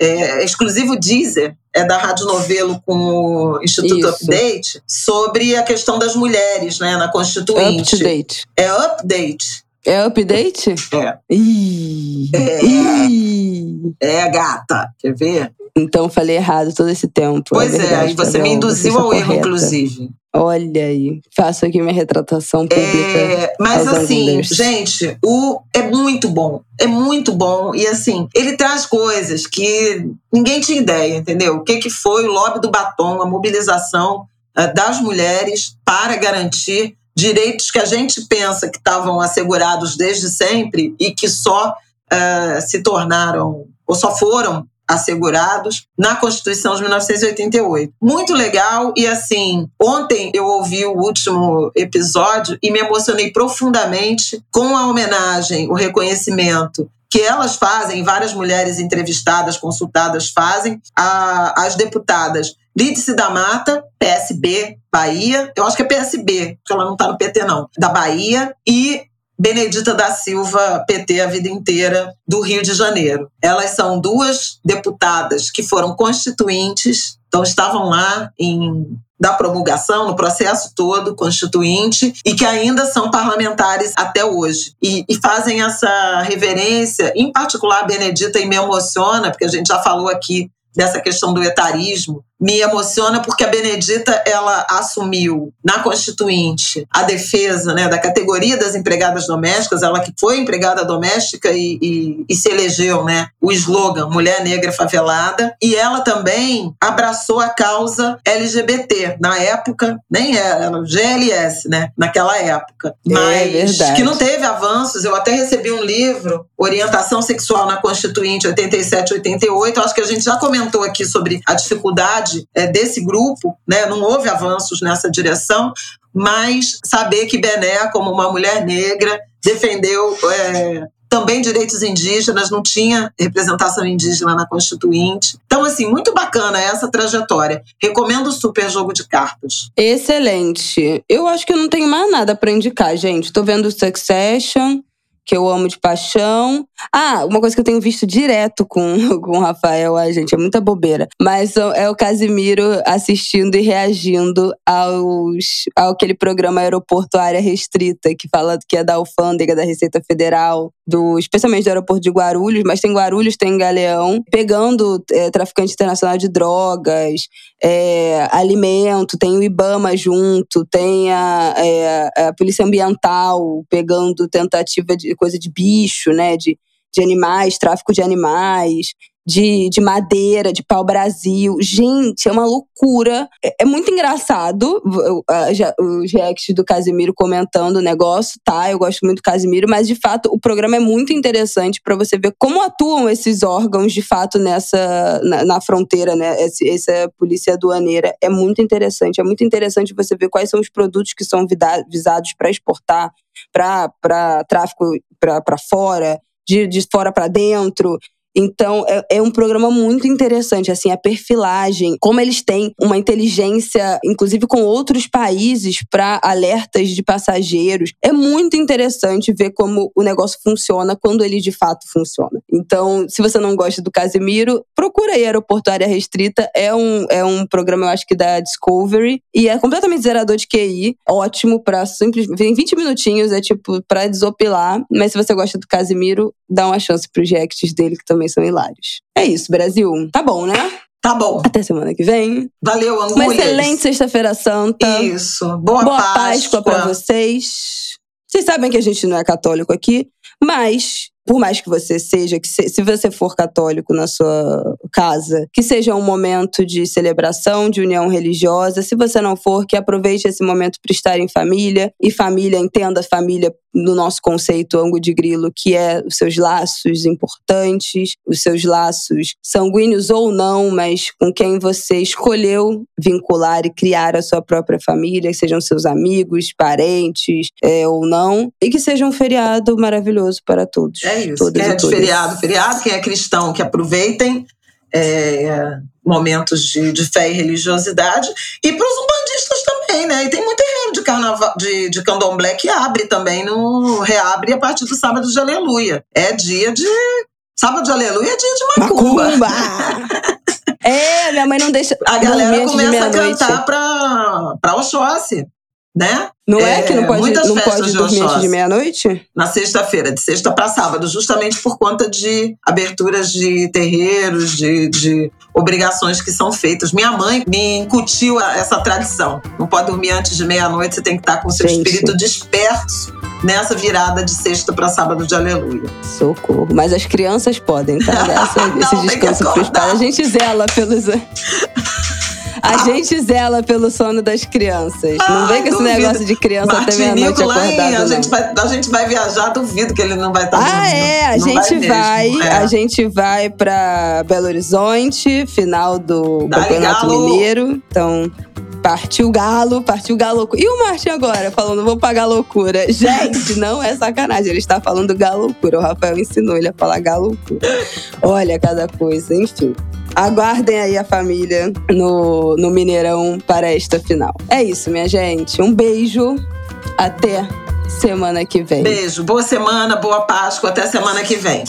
é, exclusivo Deezer, é da Rádio Novelo com o Instituto Isso. Update, sobre a questão das mulheres né, na Constituinte. Update. É update. É update? É. Ih. É. Ih. É, gata. Quer ver? Então falei errado todo esse tempo. É pois é, verdade, é, você me induziu ao erro, inclusive. Olha aí, faço aqui minha retratação pública. É, mas assim, gente, o é muito bom. É muito bom. E assim, ele traz coisas que ninguém tinha ideia, entendeu? O que, que foi o lobby do batom, a mobilização uh, das mulheres para garantir direitos que a gente pensa que estavam assegurados desde sempre e que só uh, se tornaram ou só foram assegurados na Constituição de 1988. Muito legal e assim, ontem eu ouvi o último episódio e me emocionei profundamente com a homenagem, o reconhecimento que elas fazem, várias mulheres entrevistadas, consultadas fazem, as deputadas Lídice da Mata, PSB, Bahia, eu acho que é PSB, porque ela não está no PT não, da Bahia, e Benedita da Silva, PT a vida inteira, do Rio de Janeiro. Elas são duas deputadas que foram constituintes, então estavam lá em da promulgação, no processo todo constituinte, e que ainda são parlamentares até hoje. E, e, fazem essa reverência, em particular Benedita, e me emociona, porque a gente já falou aqui dessa questão do etarismo, me emociona porque a Benedita ela assumiu na Constituinte a defesa né, da categoria das empregadas domésticas, ela que foi empregada doméstica e, e, e, se elegeu né, o slogan Mulher Negra Favelada, e ela também abraçou a causa LGBT na época, nem era, era GLS, né, naquela época, é mas é que não teve avanços. Eu até recebi um livro, Orientação Sexual na Constituinte 87-88, acho que a gente já comentou aqui sobre a dificuldade é, desse grupo, né, não houve avanços nessa direção, mas saber que Bené, como uma mulher negra, defendeu é, também direitos indígenas, não tinha representação indígena na Constituinte. Então, assim, muito bacana essa trajetória. Recomendo super jogo de cartas. Excelente. Eu acho que eu não tenho mais nada para indicar, gente. Estou vendo Succession que eu amo de paixão. Ah, uma coisa que eu tenho visto direto com, *laughs* com o Rafael, ai, gente, é muita bobeira. Mas é o Casimiro assistindo e reagindo aos, ao aquele programa Aeroporto Área Restrita, que fala que é da alfândega da Receita Federal, do, especialmente do aeroporto de Guarulhos, mas tem Guarulhos, tem Galeão, pegando é, traficante internacional de drogas, é, alimento, tem o Ibama junto, tem a, é, a Polícia Ambiental pegando tentativa de coisa de bicho, né? De, de animais, tráfico de animais de, de madeira, de pau-brasil. Gente, é uma loucura. É, é muito engraçado os reacts do Casimiro comentando o negócio, tá? Eu gosto muito do Casimiro, mas de fato o programa é muito interessante para você ver como atuam esses órgãos de fato nessa na, na fronteira, né? Esse, essa polícia aduaneira é muito interessante. É muito interessante você ver quais são os produtos que são visados para exportar para tráfico para fora, de, de fora para dentro. Então, é, é, um programa muito interessante, assim, a perfilagem, como eles têm uma inteligência, inclusive com outros países, para alertas de passageiros. É muito interessante ver como o negócio funciona quando ele de fato funciona. Então, se você não gosta do Casimiro, procura aí Aeroporto Área Restrita. É um, é um programa, eu acho que da Discovery, e é completamente zerador de QI. Ótimo para simplesmente. Em 20 minutinhos, é tipo, para desopilar. Mas se você gosta do Casimiro, dá uma chance pros reacts dele, que também são hilários. É isso, Brasil. Tá bom, né? Tá bom. Até semana que vem. Valeu, Angulhas. Uma excelente sexta-feira santa. Isso. Boa, Boa Páscoa. Páscoa pra vocês. Vocês sabem que a gente não é católico aqui, mas por mais que você seja, que se, se, você for católico na sua casa, que seja um momento de celebração, de união religiosa. Se você não for, que aproveite esse momento para estar em família. E família, entenda família no nosso conceito ângulo de grilo, que é os seus laços importantes, os seus laços sanguíneos ou não, mas com quem você escolheu vincular e criar a sua própria família, que sejam seus amigos, parentes é, ou não, e que seja um feriado maravilhoso para todos. É isso. Quem é de feriado, feriado, quem é cristão, que aproveitem. É, momentos de, de fé e religiosidade, e para os umbandistas também, né? E tem muito terreno de carnaval, de, de candomblé que abre também, no reabre a partir do sábado de aleluia. É dia de. Sábado de aleluia é dia de macumba. macumba. *laughs* É, minha mãe não deixa. A galera começa a cantar pra, pra Oxóssi, né? Não é, que não pode, muitas não festas pode de dormir antes de meia-noite? na sexta-feira, de sexta para sábado, justamente por conta de aberturas de terreiros, de, de obrigações que são feitas. Minha mãe me incutiu essa tradição. Não pode dormir antes de meia-noite, você tem que estar com o seu Gente. espírito disperso nessa virada de sexta para sábado de aleluia. Socorro. Mas as crianças podem, tá? *laughs* Essa, Não, esse descanso pros acordar. pais. A gente zela pelos. *laughs* A gente zela pelo sono das crianças. não Ai, vem com esse negócio de criança até meia-noite acordado. a não. gente, vai, a gente vai viajar, duvido que ele não vai estar Ah, dormindo. é, a Não gente mesmo, vai, é. a gente vai pra Belo Horizonte, final do Campeonato Galo. Mineiro. Então, partiu Galo, partiu Galo. E o Martin agora, falando, vou pagar loucura. *laughs* Gente, não é sacanagem, ele está falando galoucura. O Rafael ensinou ele a falar galoucura. Olha cada coisa, enfim. Aguardem aí a família no, no Mineirão para esta final. É isso, minha gente. Um beijo. Até semana que vem. Beijo, boa semana, boa Páscoa, até semana que vem.